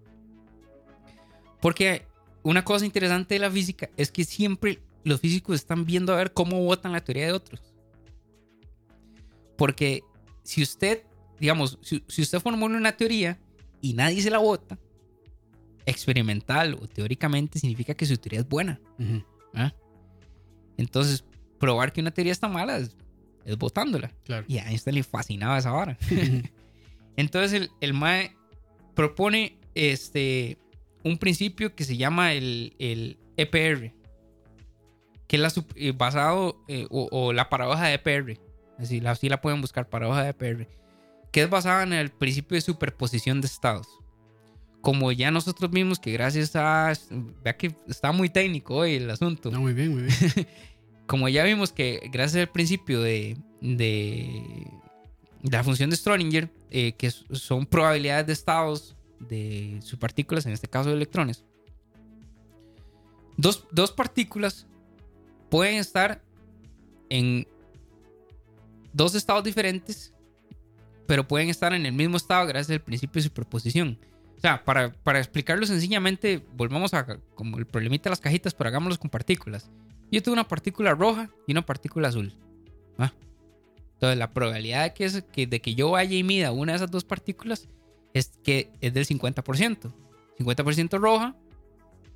Porque una cosa interesante de la física es que siempre los físicos están viendo a ver cómo votan la teoría de otros. Porque si usted, digamos, si, si usted formula una teoría y nadie se la vota, experimental o teóricamente significa que su teoría es buena. ¿ah? Entonces, probar que una teoría está mala es, es votándola. Claro. Y a Einstein le fascinaba esa vara. Entonces el, el MAE propone este, un principio que se llama el, el EPR, que es la, eh, basado, eh, o, o la paradoja de EPR, así la, así la pueden buscar, paradoja de EPR, que es basada en el principio de superposición de estados. Como ya nosotros vimos que gracias a... Vea que está muy técnico hoy el asunto No, muy bien, muy bien. como ya vimos que gracias al principio de, de, de la función de Schrödinger, eh, que son probabilidades de estados de subpartículas, en este caso de electrones, dos, dos partículas pueden estar en dos estados diferentes, pero pueden estar en el mismo estado gracias al principio de superposición. O sea, para, para explicarlo sencillamente, volvamos a como el problemita de las cajitas, pero hagámoslos con partículas. Yo tengo una partícula roja y una partícula azul. ¿va? Entonces, la probabilidad de que, es- que- de que yo vaya y mida una de esas dos partículas es que es del 50%. 50% roja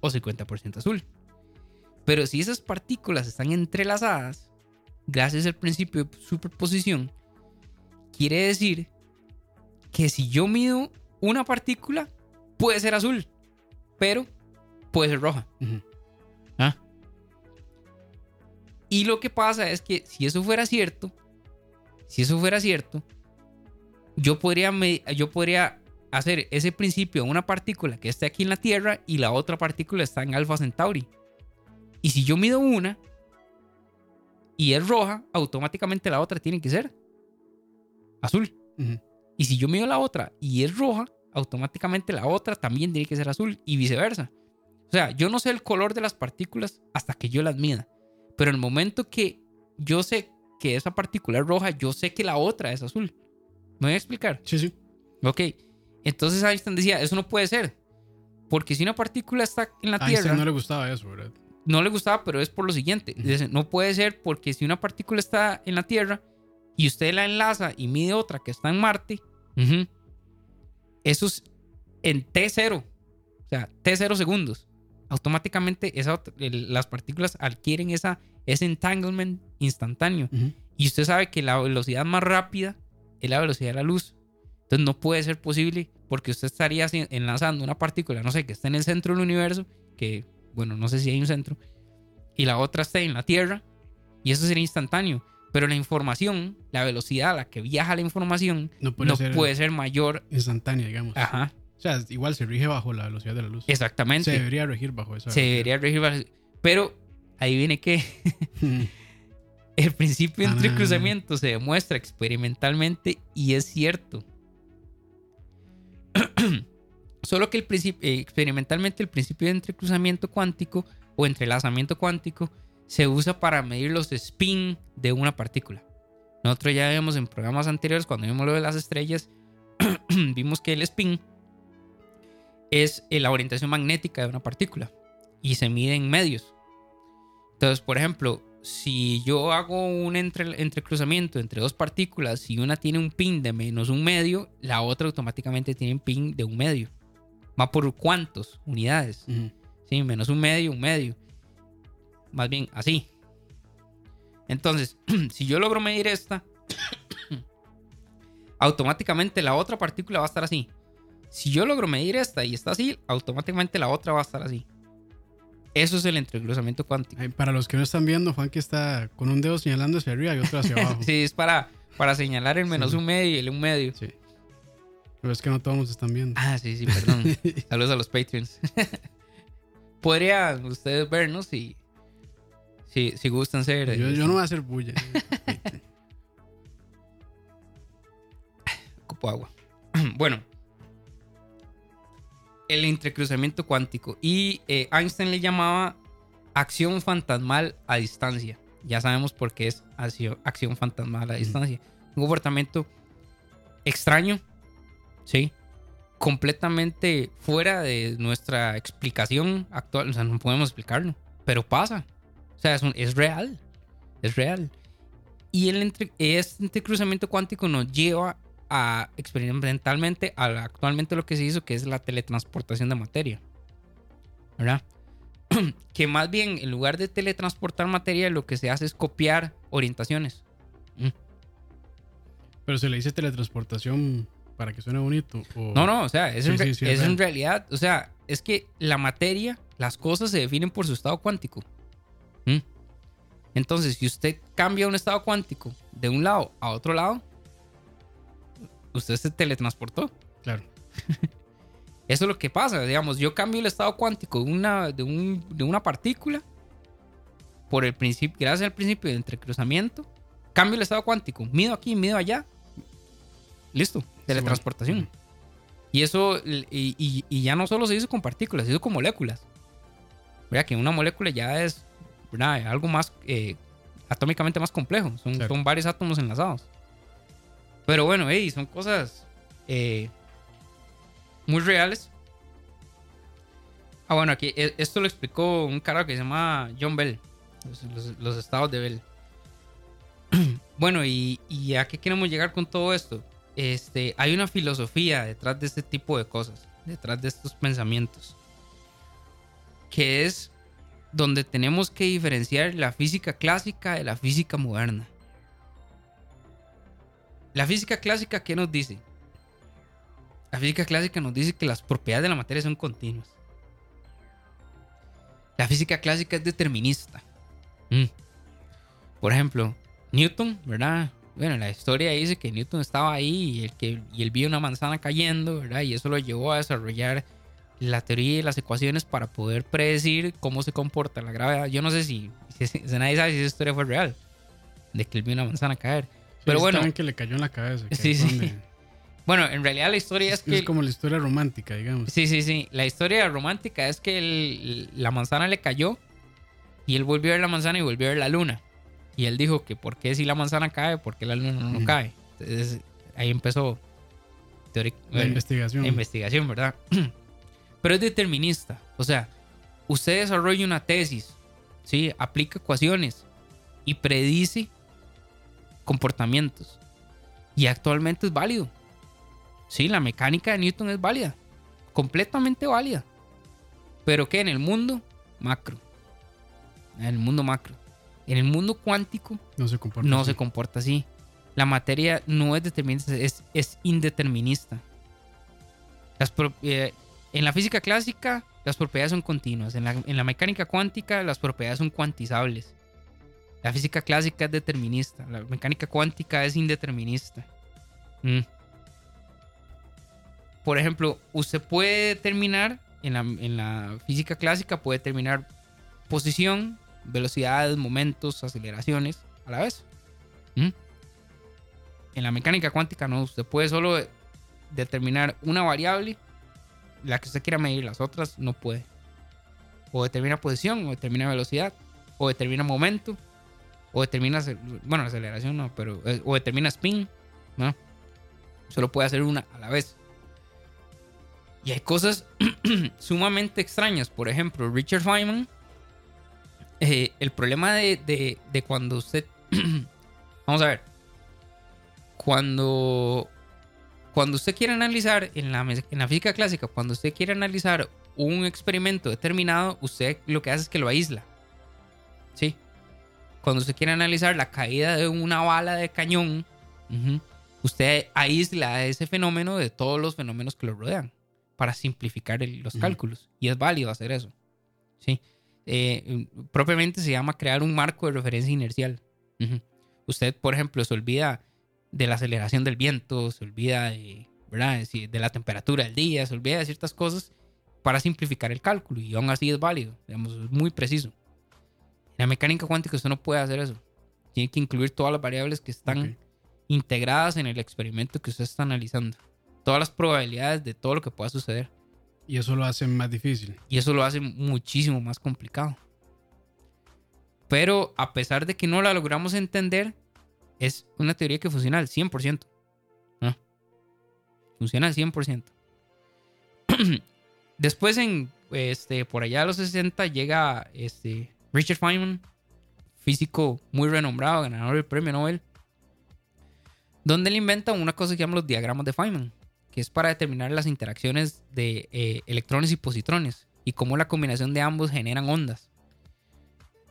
o 50% azul. Pero si esas partículas están entrelazadas, gracias al principio de superposición, quiere decir que si yo mido una partícula, puede ser azul, pero puede ser roja. Ujú. ¿Ah? Y lo que pasa es que si eso fuera cierto, si eso fuera cierto, yo podría, yo podría hacer ese principio a una partícula que esté aquí en la Tierra y la otra partícula está en Alpha Centauri. Y si yo mido una y es roja, automáticamente la otra tiene que ser azul. Ujú. Y si yo mido la otra y es roja, automáticamente la otra también tiene que ser azul y viceversa. O sea, yo no sé el color de las partículas hasta que yo las mida. Pero el momento que yo sé que esa partícula es roja, yo sé que la otra es azul. ¿Me voy a explicar? Sí, sí. Ok. Entonces Einstein decía, eso no puede ser. Porque si una partícula está en la A Tierra, Einstein no le gustaba eso, ¿verdad? no le gustaba, pero es por lo siguiente. No puede ser porque si una partícula está en la Tierra y usted la enlaza y mide otra que está en Marte, ujú, eso es en T0, o sea, T0 segundos. Automáticamente esa el- las partículas adquieren esa, ese entanglement instantáneo. Y usted sabe que la velocidad más rápida es la velocidad de la luz. Entonces no puede ser posible porque usted estaría enlazando una partícula, no sé, que está en el centro del universo, que, bueno, no sé si hay un centro, y la otra está en la Tierra, y eso sería instantáneo. Pero la información, la velocidad a la que viaja la información, No puede no ser puede ser mayor. instantánea, digamos. Ajá, O sea, igual se rige bajo la velocidad de la luz. exactamente. Se debería regir bajo esa Se debería regir. bajo- Pero ahí viene que Ujú. El principio de Ah. entrecruzamiento se demuestra experimentalmente y es cierto. Solo que el principio, eh, experimentalmente el principio de entrecruzamiento cuántico o entrelazamiento cuántico se usa para medir los spin de una partícula. Nosotros ya vimos en programas anteriores, cuando vimos lo de las estrellas, vimos que el spin es eh, la orientación magnética de una partícula y se mide en medios. Entonces, por ejemplo, si yo hago un entre, entrecruzamiento entre dos partículas y una tiene un pin de menos un medio, la otra automáticamente tiene un pin de un medio. Va por cuántos unidades. Ujú. Sí, menos un medio, un medio. Más bien así. Entonces, si yo logro medir esta, automáticamente la otra partícula va a estar así. Si yo logro medir esta y está así, automáticamente la otra va a estar así. Eso es el entrecruzamiento cuántico. Para los que no están viendo, Juan que está con un dedo señalando hacia arriba y otro hacia abajo. Sí, es para, para señalar el menos Sí. un medio y el un medio. Sí. Pero es que no todos nos están viendo. Ah, sí, sí, perdón. Saludos a los Patreons. Podrían ustedes vernos si, si, si gustan ser. yo, yo no voy a hacer bulla. Ocupo agua. bueno. El entrecruzamiento cuántico. Y eh, Einstein le llamaba acción fantasmal a distancia. Ya sabemos por qué es acción, acción fantasmal a distancia. Un comportamiento extraño, ¿sí? Completamente fuera de nuestra explicación actual. O sea, no podemos explicarlo. Pero pasa. O sea, es, un- es real. Es real. Y el entre, este entrecruzamiento cuántico nos lleva a experimentalmente a actualmente lo que se hizo que es la teletransportación de materia. ¿Verdad? que más bien en lugar de teletransportar materia lo que se hace es copiar orientaciones. Pero se le dice teletransportación para que suene bonito. o- No, no, o sea, es, Sí, en, re- sí, sí, es en real. realidad, o sea, es que la materia, las cosas se definen por su estado cuántico. ¿Mm? Entonces, si usted cambia un estado cuántico de un lado a otro lado, usted se teletransportó. Claro. Eso es lo que pasa, digamos, yo cambio el estado cuántico de una, de un- de una partícula por el principio, gracias al principio de entrecruzamiento, cambio el estado cuántico, mido aquí, mido allá, listo, teletransportación. bueno. Y eso, y, y- y ya no solo se hizo con partículas, se hizo con moléculas. Vea que una molécula ya es ¿verdad? algo más eh, atómicamente más complejo, son, Claro. son varios átomos enlazados. Pero bueno, hey, son cosas eh, muy reales. Ah, bueno, aquí e- esto lo explicó un carajo que se llama John Bell. Los, los- los estados de Bell. bueno, y, y a qué queremos llegar con todo esto? Este, hay una filosofía detrás de este tipo de cosas, detrás de estos pensamientos, que es donde tenemos que diferenciar la física clásica de la física moderna. La física clásica, ¿qué nos dice? La física clásica nos dice que las propiedades de la materia son continuas. La física clásica es determinista. Mm. Por ejemplo, Newton, ¿verdad? Bueno, la historia dice que Newton estaba ahí y, el que, y él vio una manzana cayendo, ¿verdad? Y eso lo llevó a desarrollar la teoría y las ecuaciones para poder predecir cómo se comporta la gravedad. Yo no sé si, si, nadie sabe si esa historia fue real, de que él vio una manzana caer. Pero bueno. que le cayó en la cabeza. Sí, sí. Bueno, en realidad la historia es, que. Es como la historia romántica, digamos. Sí, sí, sí. La historia romántica es que la manzana le cayó y él volvió a ver la manzana y volvió a ver la luna. Y él dijo que por qué si la manzana cae, por qué la luna no, cae. Entonces ahí empezó la investigación. La investigación, ¿verdad? Pero es determinista. O sea, usted desarrolla una tesis, ¿sí? aplica ecuaciones y predice comportamientos. Y actualmente es válido. Sí, la mecánica de Newton es válida. Completamente válida. Pero que en el mundo macro. En el mundo macro. En el mundo cuántico no se comporta, no así. Se comporta así. La materia no es determinista, es, es indeterminista. Las, eh, en la física clásica, las propiedades son continuas. En la, mecánica cuántica, las propiedades son cuantizables. La física clásica es determinista. La mecánica cuántica es indeterminista. Mm. Por ejemplo, usted puede determinar, en la, física clásica, puede determinar posición, velocidades, momentos, aceleraciones a la vez. Mm. En la mecánica cuántica no, usted puede solo determinar una variable la que usted quiera medir, las otras no puede. O determina posición, o determina velocidad, o determina momento, o determina, bueno, aceleración no, pero, eh, o determina spin, ¿no? Solo puede hacer una a la vez. Y hay cosas sumamente extrañas. Por ejemplo, Richard Feynman, eh, el problema de, de cuando usted, vamos a ver, cuando cuando usted quiere analizar en la, en la física clásica, cuando usted quiere analizar un experimento determinado, usted lo que hace es que lo aísla. ¿Sí? Cuando usted quiere analizar la caída de una bala de cañón, usted aísla ese fenómeno de todos los fenómenos que lo rodean para simplificar los cálculos. Y es válido hacer eso. ¿Sí? Eh, propiamente se llama crear un marco de referencia inercial. Usted, por ejemplo, se olvida de la aceleración del viento, se olvida de, ¿verdad? de la temperatura del día, se olvida de ciertas cosas para simplificar el cálculo y aún así es válido, digamos, es muy preciso. En la mecánica cuántica usted no puede hacer eso. Tiene que incluir todas las variables que están integradas en el experimento que usted está analizando. Todas las probabilidades de todo lo que pueda suceder. Y eso lo hace más difícil. Y eso lo hace muchísimo más complicado. Pero a pesar de que no la logramos entender, es una teoría que funciona al 100%. Funciona al 100%. Después, en, este, por allá a los 60, llega este, Richard Feynman, físico muy renombrado, ganador del premio Nobel, donde él inventa una cosa que llaman los diagramas de Feynman, que es para determinar las interacciones de eh, electrones y positrones y cómo la combinación de ambos generan ondas.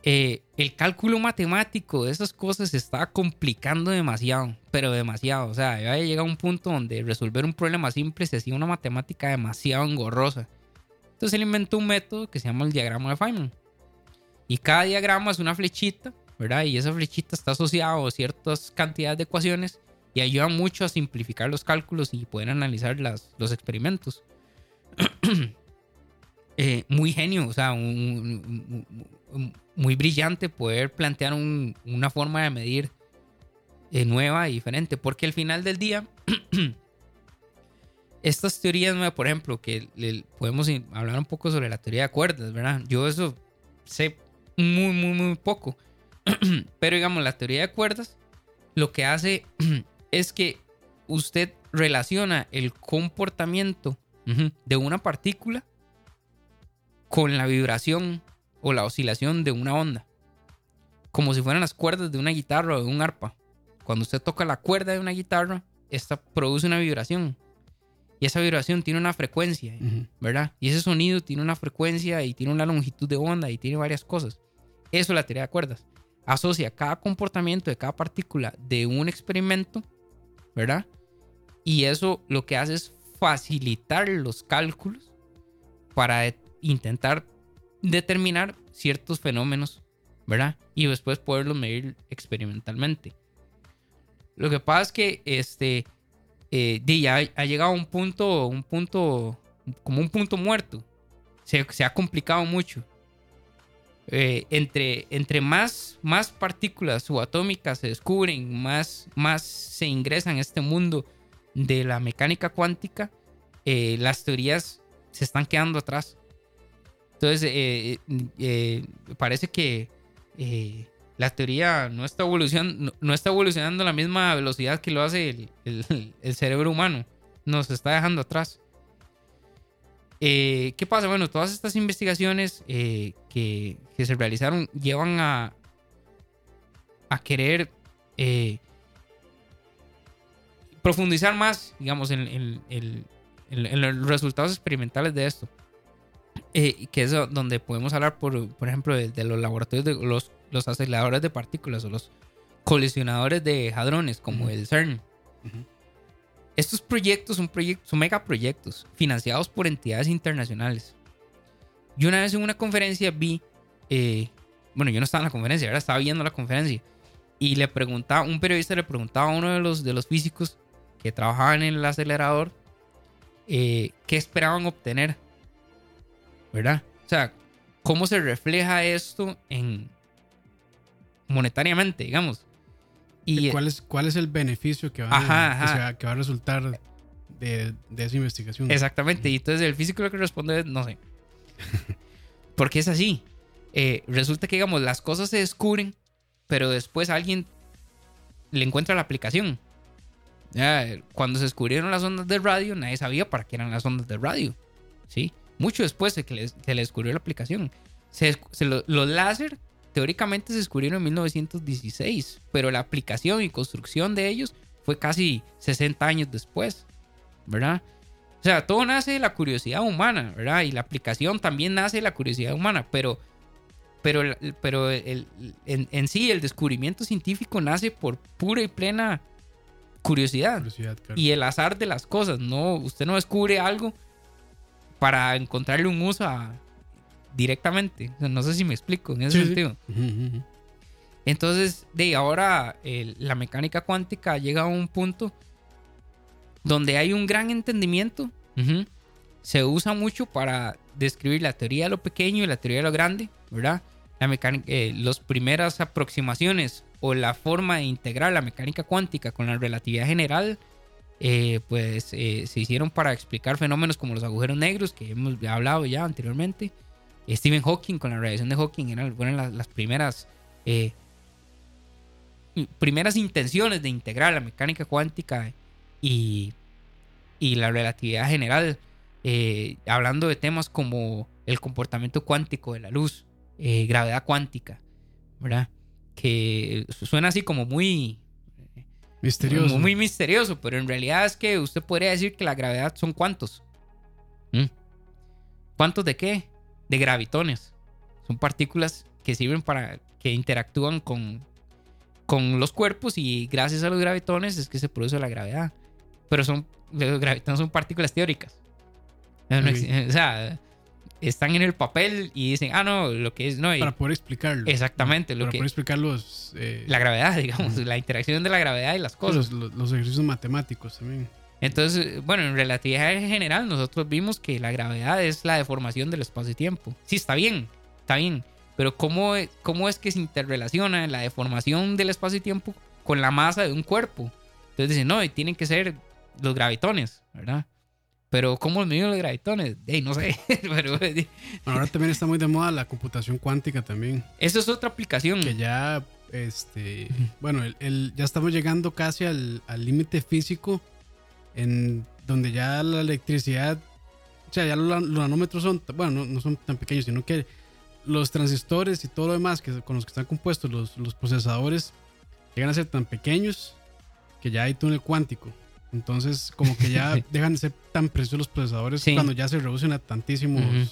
Eh, el cálculo matemático de esas cosas se está complicando demasiado, pero demasiado. O sea, ya llega a un punto donde resolver un problema simple se hacía una matemática demasiado engorrosa. Entonces él inventó un método que se llama el diagrama de Feynman. Y cada diagrama es una flechita, ¿verdad? Y esa flechita está asociada a ciertas cantidades de ecuaciones y ayuda mucho a simplificar los cálculos y poder analizar los experimentos. Eh, muy genio, o sea, muy brillante poder plantear una forma de medir eh, nueva y diferente, porque al final del día, estas teorías nuevas, por ejemplo, que podemos hablar un poco sobre la teoría de cuerdas, ¿verdad? Yo eso sé muy, muy, muy poco, pero digamos, la teoría de cuerdas lo que hace es que usted relaciona el comportamiento de una partícula con la vibración o la oscilación de una onda. Como si fueran las cuerdas de una guitarra o de un arpa. Cuando usted toca la cuerda de una guitarra, esta produce una vibración. Y esa vibración tiene una frecuencia, ¿verdad? Y ese sonido tiene una frecuencia y tiene una longitud de onda y tiene varias cosas. Eso es la teoría de cuerdas. Asocia cada comportamiento de cada partícula de un experimento, ¿verdad? Y eso lo que hace es facilitar los cálculos para intentar determinar ciertos fenómenos, ¿verdad? Y después poderlos medir experimentalmente. Lo que pasa es que este eh, ya ha llegado a un punto, un punto, como un punto muerto. Se, se ha complicado mucho. Eh, entre, entre más, más partículas subatómicas se descubren, más, más se ingresan a este mundo de la mecánica cuántica, eh, las teorías se están quedando atrás. Entonces, eh, eh, parece que eh, la teoría no está, evolucionando a la misma velocidad que lo hace el, cerebro humano. Nos está dejando atrás. Eh, ¿Qué pasa? Bueno, todas estas investigaciones eh, que, se realizaron llevan a, querer eh, profundizar más, digamos, en los resultados experimentales de esto. Eh, que es donde podemos hablar, por, por ejemplo, de, de los laboratorios de los, los aceleradores de partículas o los colisionadores de hadrones, como el CERN. Ujú. Estos proyectos son, proyectos, son megaproyectos financiados por entidades internacionales. Yo una vez en una conferencia vi, eh, bueno, yo no estaba en la conferencia, ahora estaba viendo la conferencia, y le preguntaba, un periodista le preguntaba a uno de los, de los físicos que trabajaban en el acelerador eh, qué esperaban obtener, ¿verdad? O sea, cómo se refleja esto en monetariamente, digamos. Y, ¿Cuál, es, ¿Cuál es el beneficio que va, Ajá, a, ajá. Que, va, que va a resultar de, de esa investigación? Exactamente. Y entonces el físico lo que responde es, no sé. Porque es así. Eh, resulta que, digamos, las cosas se descubren, pero después alguien le encuentra la aplicación. Ya, eh, cuando se descubrieron las ondas de radio, nadie sabía para qué eran las ondas de radio. ¿Sí? Mucho después de que se le descubrió la aplicación. Se, descu- se lo- los láser teóricamente se descubrieron en 1916, pero la aplicación y construcción de ellos fue casi 60 años después. ¿Verdad? O sea, todo nace de la curiosidad humana, ¿verdad? Y la aplicación también nace de la curiosidad humana, pero, pero, el- pero el- en, en sí el descubrimiento científico nace por pura y plena curiosidad Curiosidad, claro. y el azar de las cosas. No, usted no descubre algo para encontrarle un uso a- directamente. O sea, no sé si me explico en ese Sí, sí. sentido. Ujú. Entonces, de ahora el- la mecánica cuántica llega a un punto donde hay un gran entendimiento. Se usa mucho para describir la teoría de lo pequeño y la teoría de lo grande, ¿verdad? La mecánica, eh, las primeras aproximaciones o la forma de integrar la mecánica cuántica con la relatividad general, eh, pues eh, se hicieron para explicar fenómenos como los agujeros negros, que hemos hablado ya anteriormente. Stephen Hawking con la radiación de Hawking eran, fueron las, las primeras eh, primeras intenciones de integrar la mecánica cuántica y, y la relatividad general, hablando de temas como el comportamiento cuántico de la luz, gravedad cuántica, ¿verdad? Que suena así como muy, Misterioso. como muy misterioso, pero en realidad es que usted podría decir que la gravedad son cuántos. ¿Mm? ¿Cuántos de qué? De gravitones. Son partículas que sirven para que interactúan con, con los cuerpos y gracias a los gravitones es que se produce la gravedad. Pero son los gravitones son partículas teóricas. No O sea, están en el papel y dicen, ah, no, lo que es, no, y- Para poder explicarlo. exactamente, lo Para que, poder explicar los, eh, la gravedad, digamos, la interacción de la gravedad y las cosas. los, los- los ejercicios matemáticos también. Entonces, bueno, en relatividad general nosotros vimos que la gravedad es la deformación del espacio y tiempo. Sí, está bien, está bien. Pero ¿cómo, e- cómo es que se interrelaciona la deformación del espacio y tiempo con la masa de un cuerpo? Entonces dicen, no, y tienen que ser los gravitones, ¿verdad? Pero ¿cómo medimos los gravitones? Ey, no sé. Pero Bueno, ahora también está muy de moda la computación cuántica también. eso es otra aplicación. Que ya, este, bueno, el, el- ya estamos llegando casi al al límite físico en donde ya la electricidad, o sea, ya los, los nanómetros son, bueno, no, no son tan pequeños, sino que los transistores y todo lo demás que, con los que están compuestos los, los procesadores llegan a ser tan pequeños que ya hay túnel cuántico. Entonces, como que ya dejan de ser tan preciosos los procesadores Sí. cuando ya se reducen a tantísimos. Ujú.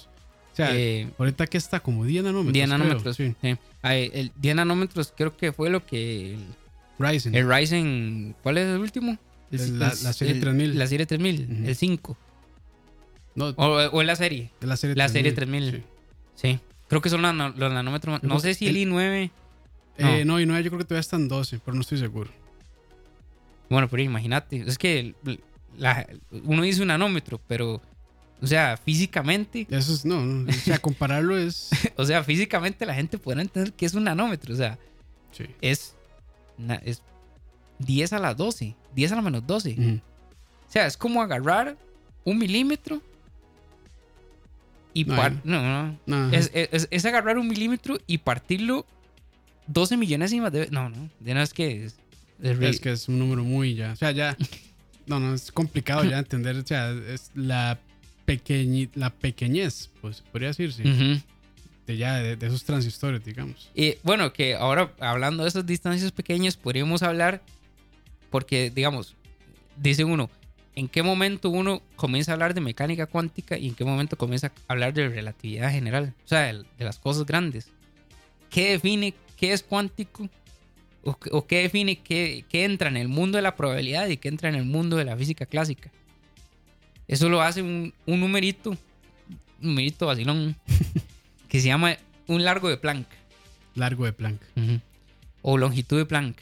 O sea, Eh, ahorita que está como 10 nanómetros. 10 creo, nanómetros. sí. sí. Ah, El 10 nanómetros creo que fue lo que el, Ryzen. el Ryzen... ¿Cuál es el último? El- la, la serie el- 3000. La serie 3000, Ujú. el 5. no, O, o la serie. la serie La serie 3000. sí. Sí. Creo que son los nanómetros. No creo sé si el el- i9. Eh, no, no, yo creo que todavía están 12, pero no estoy seguro. Bueno, pero imagínate. Es que la- uno dice un nanómetro, pero. O sea, físicamente. Eso es, no, no, o sea, compararlo es. O sea, físicamente la gente podrá entender que es un nanómetro. O sea, Sí. es. es 10 a la 12. 10 a la menos 12. Ujú. O sea, es como agarrar un milímetro. Y No, par- ya. no, no. No, Es, es- es agarrar un milímetro y partirlo 12 millonésimas de. No, no. De no es que. Es, es que es un número muy ya. O sea, ya. No, no, es complicado ya entender. O sea, es la, pequeñi, la pequeñez, pues podría decirse, Ujú. de ya de, de esos transistores, digamos. Y bueno, que ahora hablando de esas distancias pequeñas, podríamos hablar, porque digamos, dice uno, ¿en qué momento uno comienza a hablar de mecánica cuántica y en qué momento comienza a hablar de relatividad general? O sea, de, de las cosas grandes. ¿Qué define qué es cuántico? ¿O, qué- define qué, qué entra en el mundo de la probabilidad y qué entra en el mundo de la física clásica? Eso lo hace un, un numerito, un numerito vacilón, que se llama un largo de Planck. Largo de Planck. O longitud de Planck.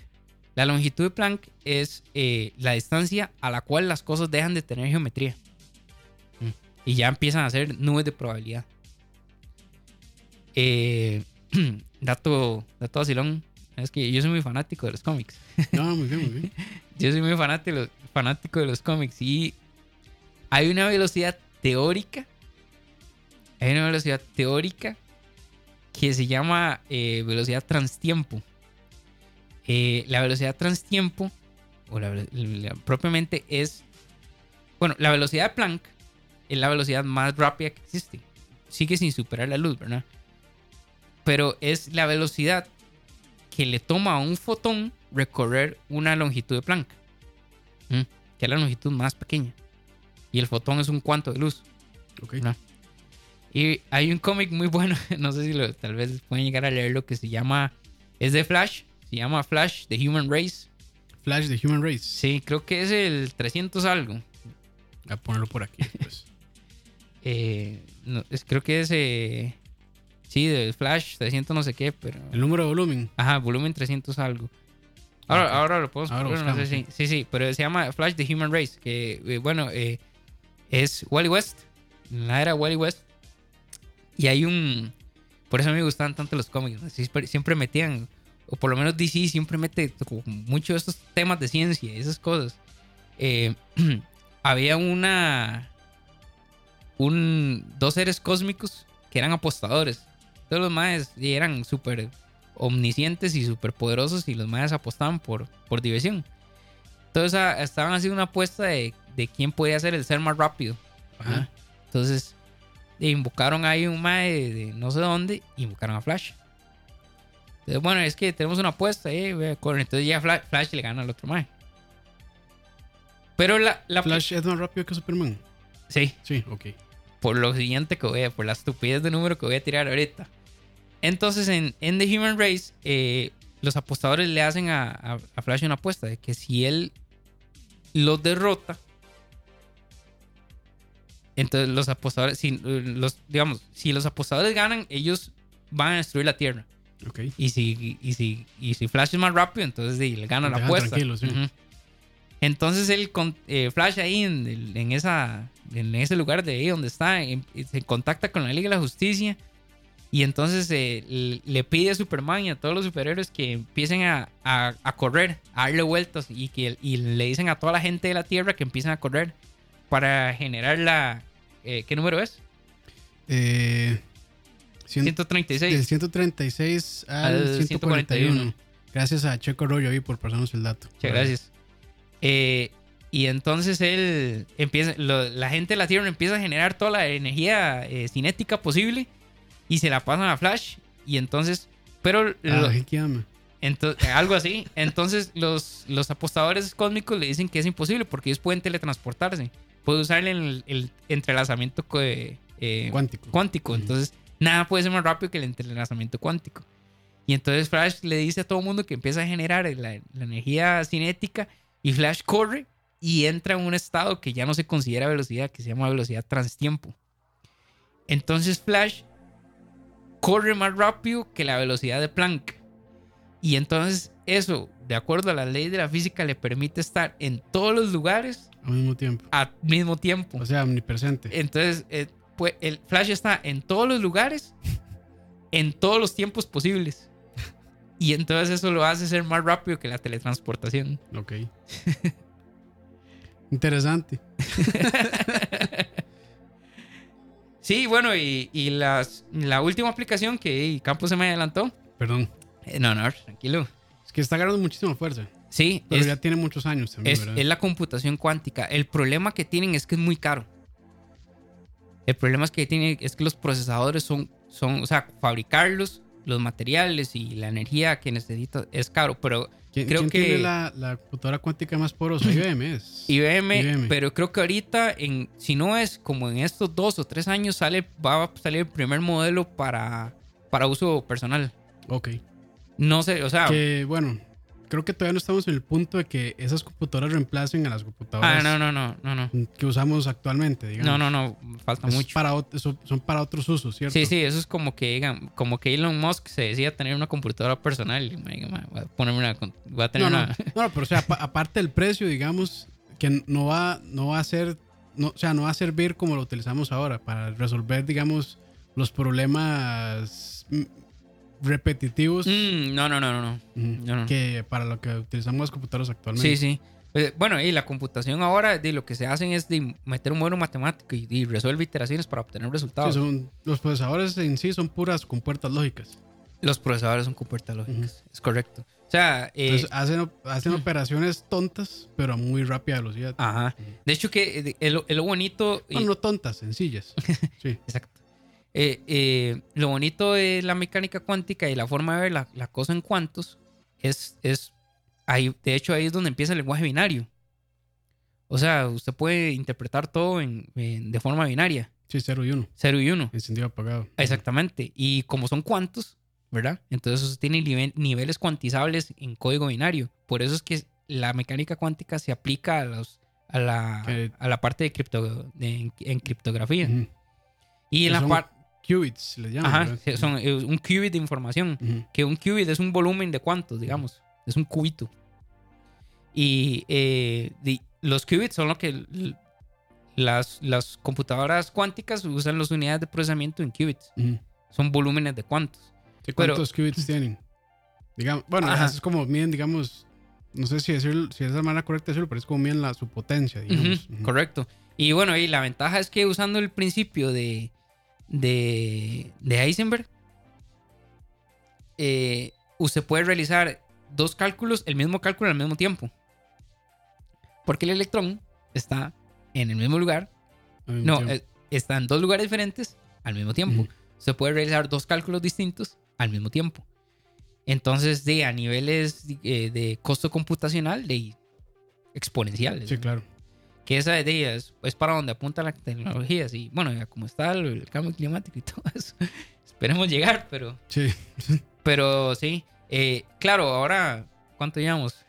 La longitud de Planck es eh, la distancia a la cual las cosas dejan de tener geometría. Mm. Y ya empiezan a ser nubes de probabilidad. Eh, dato, dato vacilón. Es que yo soy muy fanático de los cómics. No, muy bien, muy bien. Yo soy muy fanático de los, fanático de los cómics. Y hay una velocidad teórica. Hay una velocidad teórica que se llama eh, velocidad transtiempo. Eh, la velocidad transtiempo, o la, la- propiamente es. Bueno, la velocidad de Planck es la velocidad más rápida que existe. Sigue sin superar la luz, ¿verdad? Pero es la velocidad que le toma a un fotón recorrer una longitud de Planck, que es la longitud más pequeña. Y el fotón es un cuanto de luz. Ok. No. Y hay un cómic muy bueno, no sé si lo, tal vez pueden llegar a leerlo, que se llama, es de Flash, se llama Flash, The Human Race. Flash de Human Race. Sí, creo que es el 300 algo. A ponerlo por aquí. Pues. Eh, no, es, creo que es, eh, sí, de Flash 300 no sé qué, pero... El número de volumen. Ajá, volumen 300 algo. Ahora, Ok. ahora lo podemos Ahora poner, no sé buscamos, si- sí, sí, pero se llama Flash the Human Race, que eh, bueno, eh, es Wally West, en la era Wally West. Y hay un... Por eso a mí me gustaban tanto los cómics, siempre, siempre metían, o por lo menos DC siempre mete como mucho de estos temas de ciencia esas cosas. Eh, había una... Un, dos seres cósmicos que eran apostadores. Todos los maes eran súper omniscientes y súper poderosos y los maes apostaban por, por diversión. Entonces ah, estaban haciendo una apuesta de, de quién podía ser el ser más rápido. Ajá. Entonces invocaron ahí un mae de, de no sé dónde, invocaron a Flash. Entonces, bueno, es que tenemos una apuesta, eh, entonces ya Flash, Flash le gana al otro mae. Pero la, la Flash es más rápido que Superman. Sí, Sí, ok. por lo siguiente que voy a, por la estupidez de número que voy a tirar ahorita. Entonces, en, en The Human Race, eh, los apostadores le hacen a, a- a Flash una apuesta de que si él los derrota, entonces los apostadores, si, eh, los, digamos, si los apostadores ganan, ellos van a destruir la Tierra. Ok. Y si, y si, y si Flash es más rápido, entonces sí, le gana la apuesta. sí. Ujú. Entonces él con eh, Flash ahí en, el- en esa en ese lugar de ahí donde está en- se contacta con la Liga de la Justicia y entonces eh, le pide a Superman y a todos los superhéroes que empiecen a, a- a correr, a darle vueltas y que y le dicen a toda la gente de la Tierra que empiecen a correr para generar la eh, ¿qué número es? Eh, cien- 136. del 136 al, Al 141. 141. Gracias a Checo Rollo ahí por pasarnos el dato. Muchas gracias. Eh, y entonces él empieza, lo- la gente de la Tierra empieza a generar toda la energía cinética posible y se la pasan a Flash. Y entonces, pero lo- Ah, ¿qué llama? ento- algo así. Entonces los, los apostadores cósmicos le dicen que es imposible porque ellos pueden teletransportarse. Pueden usar el, el entrelazamiento co- eh, Cuántico. cuántico. Entonces, nada puede ser más rápido que el entrelazamiento cuántico. Y entonces Flash le dice a todo el mundo que empieza a generar la, la energía cinética y Flash corre y entra en un estado que ya no se considera velocidad, que se llama velocidad transtiempo. Entonces Flash corre más rápido que la velocidad de Planck. Y entonces eso, de acuerdo a la ley de la física, le permite estar en todos los lugares Al mismo tiempo. al mismo tiempo. O sea, omnipresente. Entonces, eh, pues, el Flash está en todos los lugares, en todos los tiempos posibles. Y entonces eso lo hace ser más rápido que la teletransportación. Ok. Interesante. Sí, bueno, y, y las, la última aplicación que Campos se me adelantó. Perdón. eh, no, no, tranquilo. Es que está agarrando muchísima fuerza. Sí, Pero es, ya tiene muchos años también, es, ¿verdad? es la computación cuántica. El problema que tienen es que es muy caro. El problema es que tiene es que los procesadores son, son, o sea, fabricarlos, los materiales y la energía que necesita es caro, pero ¿Quién, creo quién que- tiene la, la computadora cuántica más porosa? IBM es. IBM, IBM. pero creo que ahorita, en, si no es como en estos dos o tres años, sale, va a salir el primer modelo para, para uso personal. Ok. No sé, o sea, Que bueno, creo que todavía no estamos en el punto de que esas computadoras reemplacen a las computadoras ah, no, no, no, no, no. que usamos actualmente, digamos. No, no, no, falta mucho. Para, ot- eso- son para otros usos, ¿cierto? Sí, sí, eso es como que digan, como que Elon Musk se decía tener una computadora personal. Y, voy a ponerme una, voy a tener No, no, una. no, pero o sea, apa- aparte del precio, digamos, que no va, no va a ser, no, o sea, no va a servir como lo utilizamos ahora para resolver, digamos, los problemas repetitivos Mm, no, no, no, no, no. no, no. que para lo que utilizamos las computadoras actualmente. Sí, sí. Eh, Bueno, y la computación ahora, de lo que se hacen es de meter un modelo matemático y, y resuelve iteraciones para obtener Sí, resultados. son- los procesadores en sí son puras compuertas lógicas. Los procesadores son compuertas lógicas, es correcto. O sea, eh, Entonces hacen, hacen operaciones tontas, pero a muy rápida velocidad. ajá. De hecho, que eh, es lo, bonito. y- Bueno, no tontas, sencillas. Sí. Exacto. Eh, eh, lo bonito de la mecánica cuántica y la forma de ver la, la cosa en cuantos es, es ahí, de hecho ahí es donde empieza el lenguaje binario. O sea, usted puede interpretar todo en, en- de forma binaria, Sí, 0 y 1. 0 y 1. Encendido apagado. Exactamente. Y como son cuantos, ¿verdad? Entonces usted tiene nive- niveles cuantizables en código binario. Por eso es que la mecánica cuántica se aplica a, los, a, la, a la parte de, cripto, de- en, en criptografía. Y en la parte... Qubits, le llaman. Ajá, son un qubit de información. Que un qubit es un volumen de cuantos, digamos. Es un cubito. Y eh, los qubits son lo que las, las computadoras cuánticas usan las unidades de procesamiento en qubits. Son volúmenes de cuantos. Pero- ¿Cuántos qubits tienen? Digamos, bueno, eso es como miden, digamos, no sé si, si es la manera correcta de decirlo, pero es como miden la, su potencia, digamos. Correcto. Y bueno, y la ventaja es que usando el principio de, de, de Heisenberg, eh, usted puede realizar dos cálculos, el mismo cálculo al mismo tiempo. Porque el electrón está en el mismo lugar. Mismo No, tiempo. eh, está en dos lugares diferentes al mismo tiempo. Se puede realizar dos cálculos distintos al mismo tiempo. Entonces, de a niveles eh, de costo computacional de exponenciales. Sí, claro. Que esa de es, es para donde apunta la tecnología. Y bueno, ya como está el, el cambio climático y todo eso. Esperemos llegar, pero, Sí. pero sí. Eh, claro, ahora, ¿cuánto llevamos?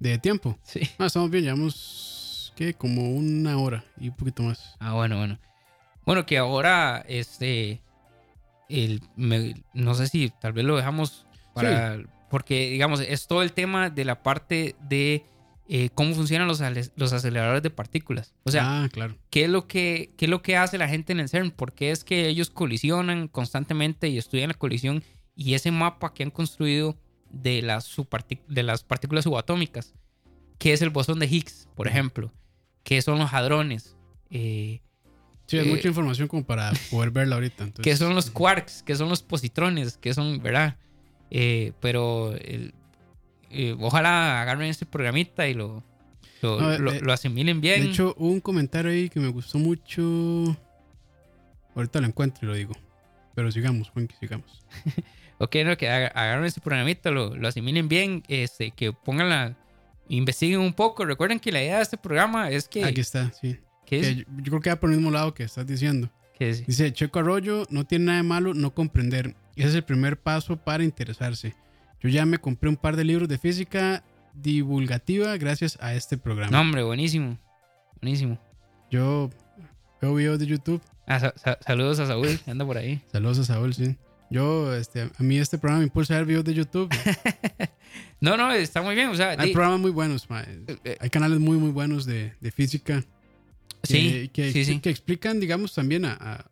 De tiempo. Sí. Ah, estamos bien, llevamos, ¿qué? Como una hora y un poquito más. Ah, bueno, bueno. Bueno, que ahora, este, el, me- no sé si tal vez lo dejamos para, porque digamos, es todo el tema de la parte de eh, cómo funcionan los, los aceleradores de partículas. O sea, ah, claro. ¿qué es, lo que, ¿qué es lo que hace la gente en el CERN? ¿Por qué es que ellos colisionan constantemente y estudian la colisión y ese mapa que han construido de las, de las partículas subatómicas? ¿Qué es el bosón de Higgs, por ejemplo? ¿Qué son los hadrones? Eh, Sí, hay Eh, mucha información como para poder verla ahorita. Entonces, ¿Qué son los quarks? ¿Qué son los positrones? ¿Qué son, verdad? Pero el- eh, ojalá agarren este programita y lo, lo, No, lo- eh, lo asimilen bien. De hecho, hubo un comentario ahí que me gustó mucho. Ahorita lo encuentro y lo digo. Pero sigamos, Juan, sigamos. Ok, no, que agarren este programita, lo, lo asimilen bien, este, que pongan la... Investiguen un poco. Recuerden que la idea de este programa es que... Aquí está, sí. que es- Que yo, yo creo que va por el mismo lado que estás diciendo. que es- Dice Checo Arroyo, no tiene nada de malo no comprender. Ese es el primer paso para interesarse. Yo ya me compré un par de libros de física divulgativa gracias a este programa. No, hombre, buenísimo. Buenísimo. Yo veo videos de YouTube. Ah, sa- sa- saludos a Saúl, que anda por ahí. Saludos a Saúl, sí. Yo, este, a mí este programa me impulsa a ver videos de YouTube. No, no, está muy bien. O sea, Hay programas muy buenos, ma. eh, Hay canales muy, muy buenos de, de física. que- sí, que, sí, sí. que explican, digamos, también a, a-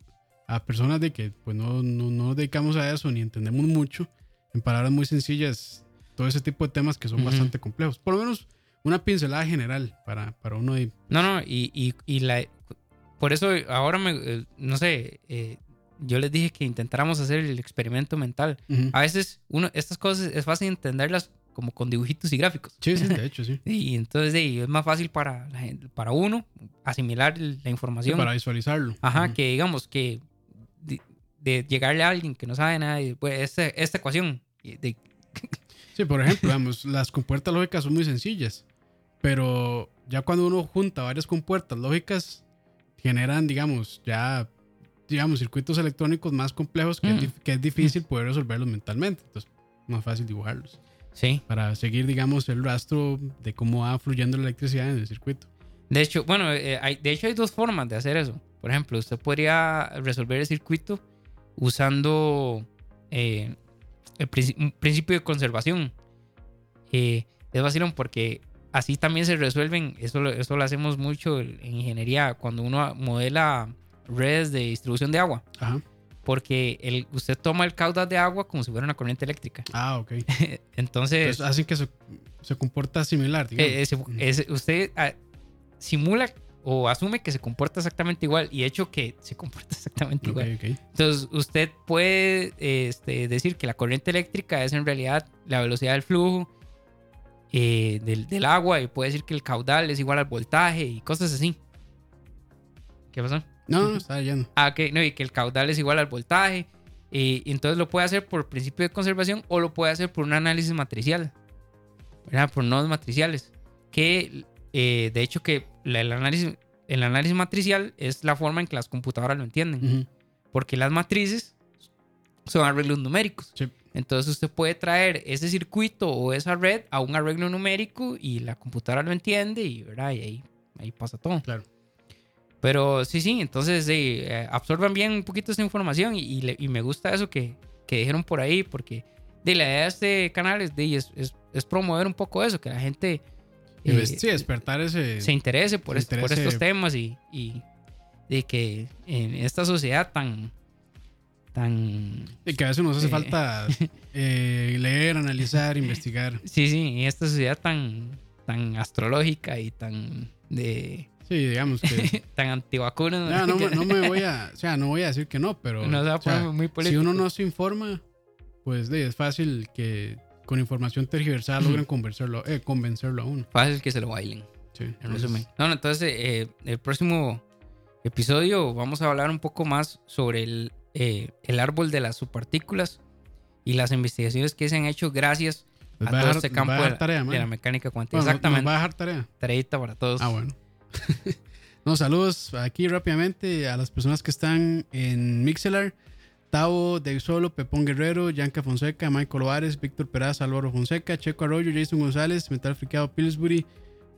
a personas de que pues no, no, no nos dedicamos a eso ni entendemos mucho, en palabras muy sencillas, todo ese tipo de temas que son Ujú. bastante complejos. Por lo menos una pincelada general para, para uno de... No, no, y, y, y la, por eso ahora me, eh, no sé, eh, yo les dije que intentáramos hacer el experimento mental. Ujú. A veces uno, estas cosas es fácil entenderlas como con dibujitos y gráficos. Sí, sí, de hecho, sí. Y entonces de, es más fácil para, la gente- para uno asimilar la Sí, información. para visualizarlo. Ajá, Ujú. que digamos que de, llegarle a alguien que no sabe nada, y, pues esta, esta ecuación, de, Sí, por ejemplo, vamos, las compuertas lógicas son muy sencillas, pero ya cuando uno junta varias compuertas lógicas, generan, digamos, ya, digamos, circuitos electrónicos más complejos que, es, Mm. dif- que es difícil poder resolverlos mentalmente. Entonces, más fácil dibujarlos sí. para seguir, digamos, el rastro de cómo va fluyendo la electricidad en el circuito. De hecho, bueno, eh, hay, de hecho hay dos formas de hacer eso. Por ejemplo, usted podría resolver el circuito usando eh, el princi- un principio de conservación. Eh, es vacilón porque así también se resuelven, eso, lo- eso lo hacemos mucho en ingeniería, cuando uno modela redes de distribución de agua. Ajá. Porque el, usted toma el caudal de agua como si fuera una corriente eléctrica. Ah, ok. Entonces, hacen que se, se comporta similar, digamos. eh, ese- usted ah, simula o asume que se comporta exactamente igual y hecho que se comporta exactamente Ok, igual. ok. Entonces, usted puede este, decir que la corriente eléctrica es en realidad la velocidad del flujo eh, del, del agua y puede decir que el caudal es igual al voltaje y cosas así. ¿Qué pasó? No, no, está yendo. Ah, ok, no, y que el caudal es igual al voltaje. Y, y entonces lo puede hacer por principio de conservación o lo puede hacer por un análisis matricial. ¿verdad? Por nodos matriciales. Que eh, de hecho que la- el, análisis, el análisis matricial es la forma en que las computadoras lo entienden. Ujú. Porque las matrices son arreglos numéricos. Sí. Entonces usted puede traer ese circuito o esa red a un arreglo numérico y la computadora lo entiende y, ¿verdad? y ahí, ahí pasa todo. Claro. Pero sí, sí, entonces sí, eh, absorban bien un poquito esta información y, y le- y me gusta eso que, que dijeron por ahí, porque de la idea de este canal es, de, es, es- es promover un poco eso, que la gente eh, sí, despertar ese... se interese por, se estos temas y, y de que en esta sociedad tan... tan Y que a veces nos hace Eh. falta eh, leer, analizar, investigar. sí, sí, en esta sociedad tan, tan astrológica y tan de Sí, digamos que... tan antivacunas. No, no, me- no me voy a... O sea, no voy a decir que no, pero... No o sea, muy si uno no se informa, pues de, es fácil que con información tergiversada logren convencerlo, eh, convencerlo a uno. Fácil que se lo bailen. Sí, En entonces, resumen. No, no, entonces, eh, el próximo episodio vamos a hablar un poco más sobre el, eh, el árbol de las subpartículas y las investigaciones que se han hecho gracias a todo dejar- este campo de tarea, de la mecánica cuántica. Bueno, Exactamente. Va a dejar tarea. Tareita para todos. Ah, bueno. no, saludos aquí rápidamente a las personas que están en Mixelar. Tavo, Solo, Pepón Guerrero, Yanka Fonseca, Michael Ovares, Víctor Peraza, Álvaro Fonseca, Checo Arroyo, Jason González, Metal Friqueado Pillsbury,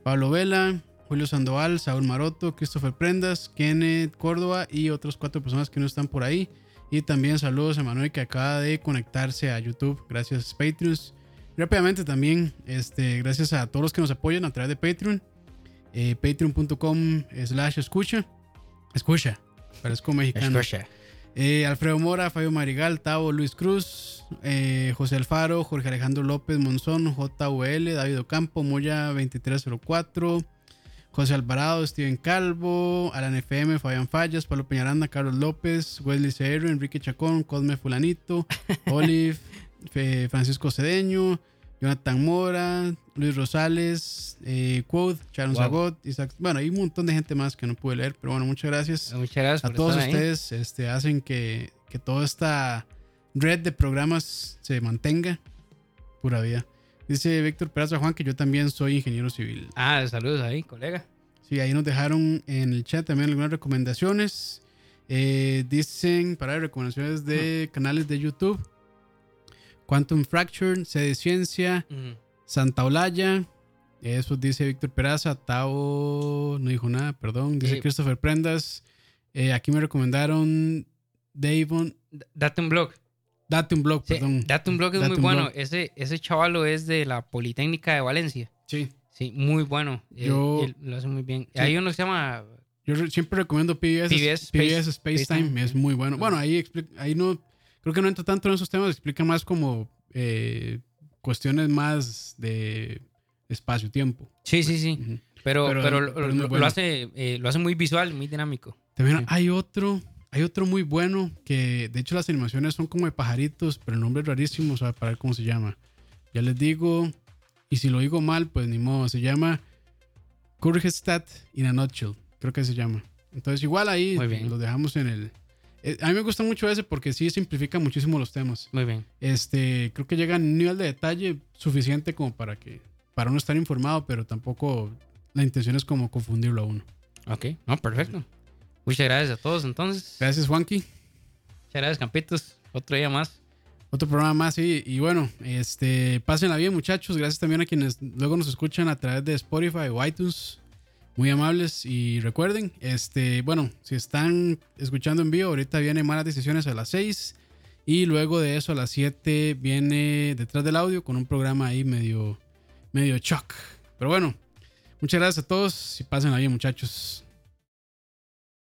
Pablo Vela, Julio Sandoval, Saúl Maroto, Christopher Prendas, Kenneth Córdoba y otras cuatro personas que no están por ahí. Y también saludos a Manuel que acaba de conectarse a YouTube. Gracias, Patreons. Rápidamente también, este, gracias a todos los que nos apoyan a través de Patreon. Eh, Patreon.com slash escucha. Escucha. Parezco mexicano. Escucha. Eh, Alfredo Mora, Fabio Marigal, Tavo, Luis Cruz, eh, José Alfaro, Jorge Alejandro López Monzón, JVL, David Ocampo, Moya 2304, José Alvarado, Steven Calvo, Alan FM, Fabián Fallas, Pablo Peñaranda, Carlos López, Wesley Cerro, Enrique Chacón, Cosme Fulanito, Olive, Francisco Cedeño, Jonathan Mora, Luis Rosales, eh, Quote, Sharon Wow. Zagot, Isaac. Bueno, hay un montón de gente más que no pude leer, pero bueno, muchas gracias Muchas gracias a por todos estar ahí. ustedes este, hacen que, que toda esta red de programas se mantenga. Pura vida. Dice Víctor Peraza Juan que yo también soy ingeniero civil. Ah, saludos ahí, colega. Sí, ahí nos dejaron en el chat también algunas recomendaciones. Eh, dicen para recomendaciones de canales de YouTube. Quantum Fracture, C de Ciencia, Santa Olaya, Eso dice Víctor Peraza. Tao no dijo nada, perdón. Dice. Christopher Prendas. Eh, aquí me recomendaron Davon. Date un blog. Date un blog, Sí, perdón. Date un blog es Date muy bueno. Blog. Ese, ese chavalo es de la Politécnica de Valencia. Sí. Sí, muy bueno. Él- Yo- él lo hace muy bien. Sí. Hay uno que se llama. Yo re- siempre recomiendo PBS, PBS PBS Space- Time. Time. Es muy bueno. Bueno, ahí, ahí no. Creo que no entra tanto en esos temas. Explica más como eh, cuestiones más de espacio-tiempo. Sí, sí, sí. Pero, Pero- pero, lo, pero hace, eh, lo hace muy visual, muy dinámico. También Sí. hay otro, hay otro muy bueno que de hecho las animaciones son como de pajaritos, pero el nombre es rarísimo, o sea, para ver cómo se llama. Ya les digo, y si lo digo mal, pues ni modo, se llama Kurgestat in a Nutshell, creo que se llama. Entonces igual ahí lo dejamos en el... eh, A mí me gusta mucho ese porque sí simplifica muchísimo los temas. Muy bien. Este, creo que llega a un nivel de detalle suficiente como para que para uno estar informado, pero tampoco la intención es como confundirlo a uno. Ok, no, perfecto. Muchas gracias a todos entonces. Gracias, Juanqui. Muchas gracias, Campitos. Otro día más. Otro programa más, sí. Y bueno, este, pásenla bien, muchachos. Gracias también a quienes luego nos escuchan a través de Spotify o iTunes. Muy amables. Y recuerden, este, bueno, si están escuchando en vivo, ahorita viene Malas Decisiones a las 6. Y luego de eso a las 7 viene detrás del audio con un programa ahí medio, medio shock. Pero bueno, muchas gracias a todos y pásenla bien, muchachos.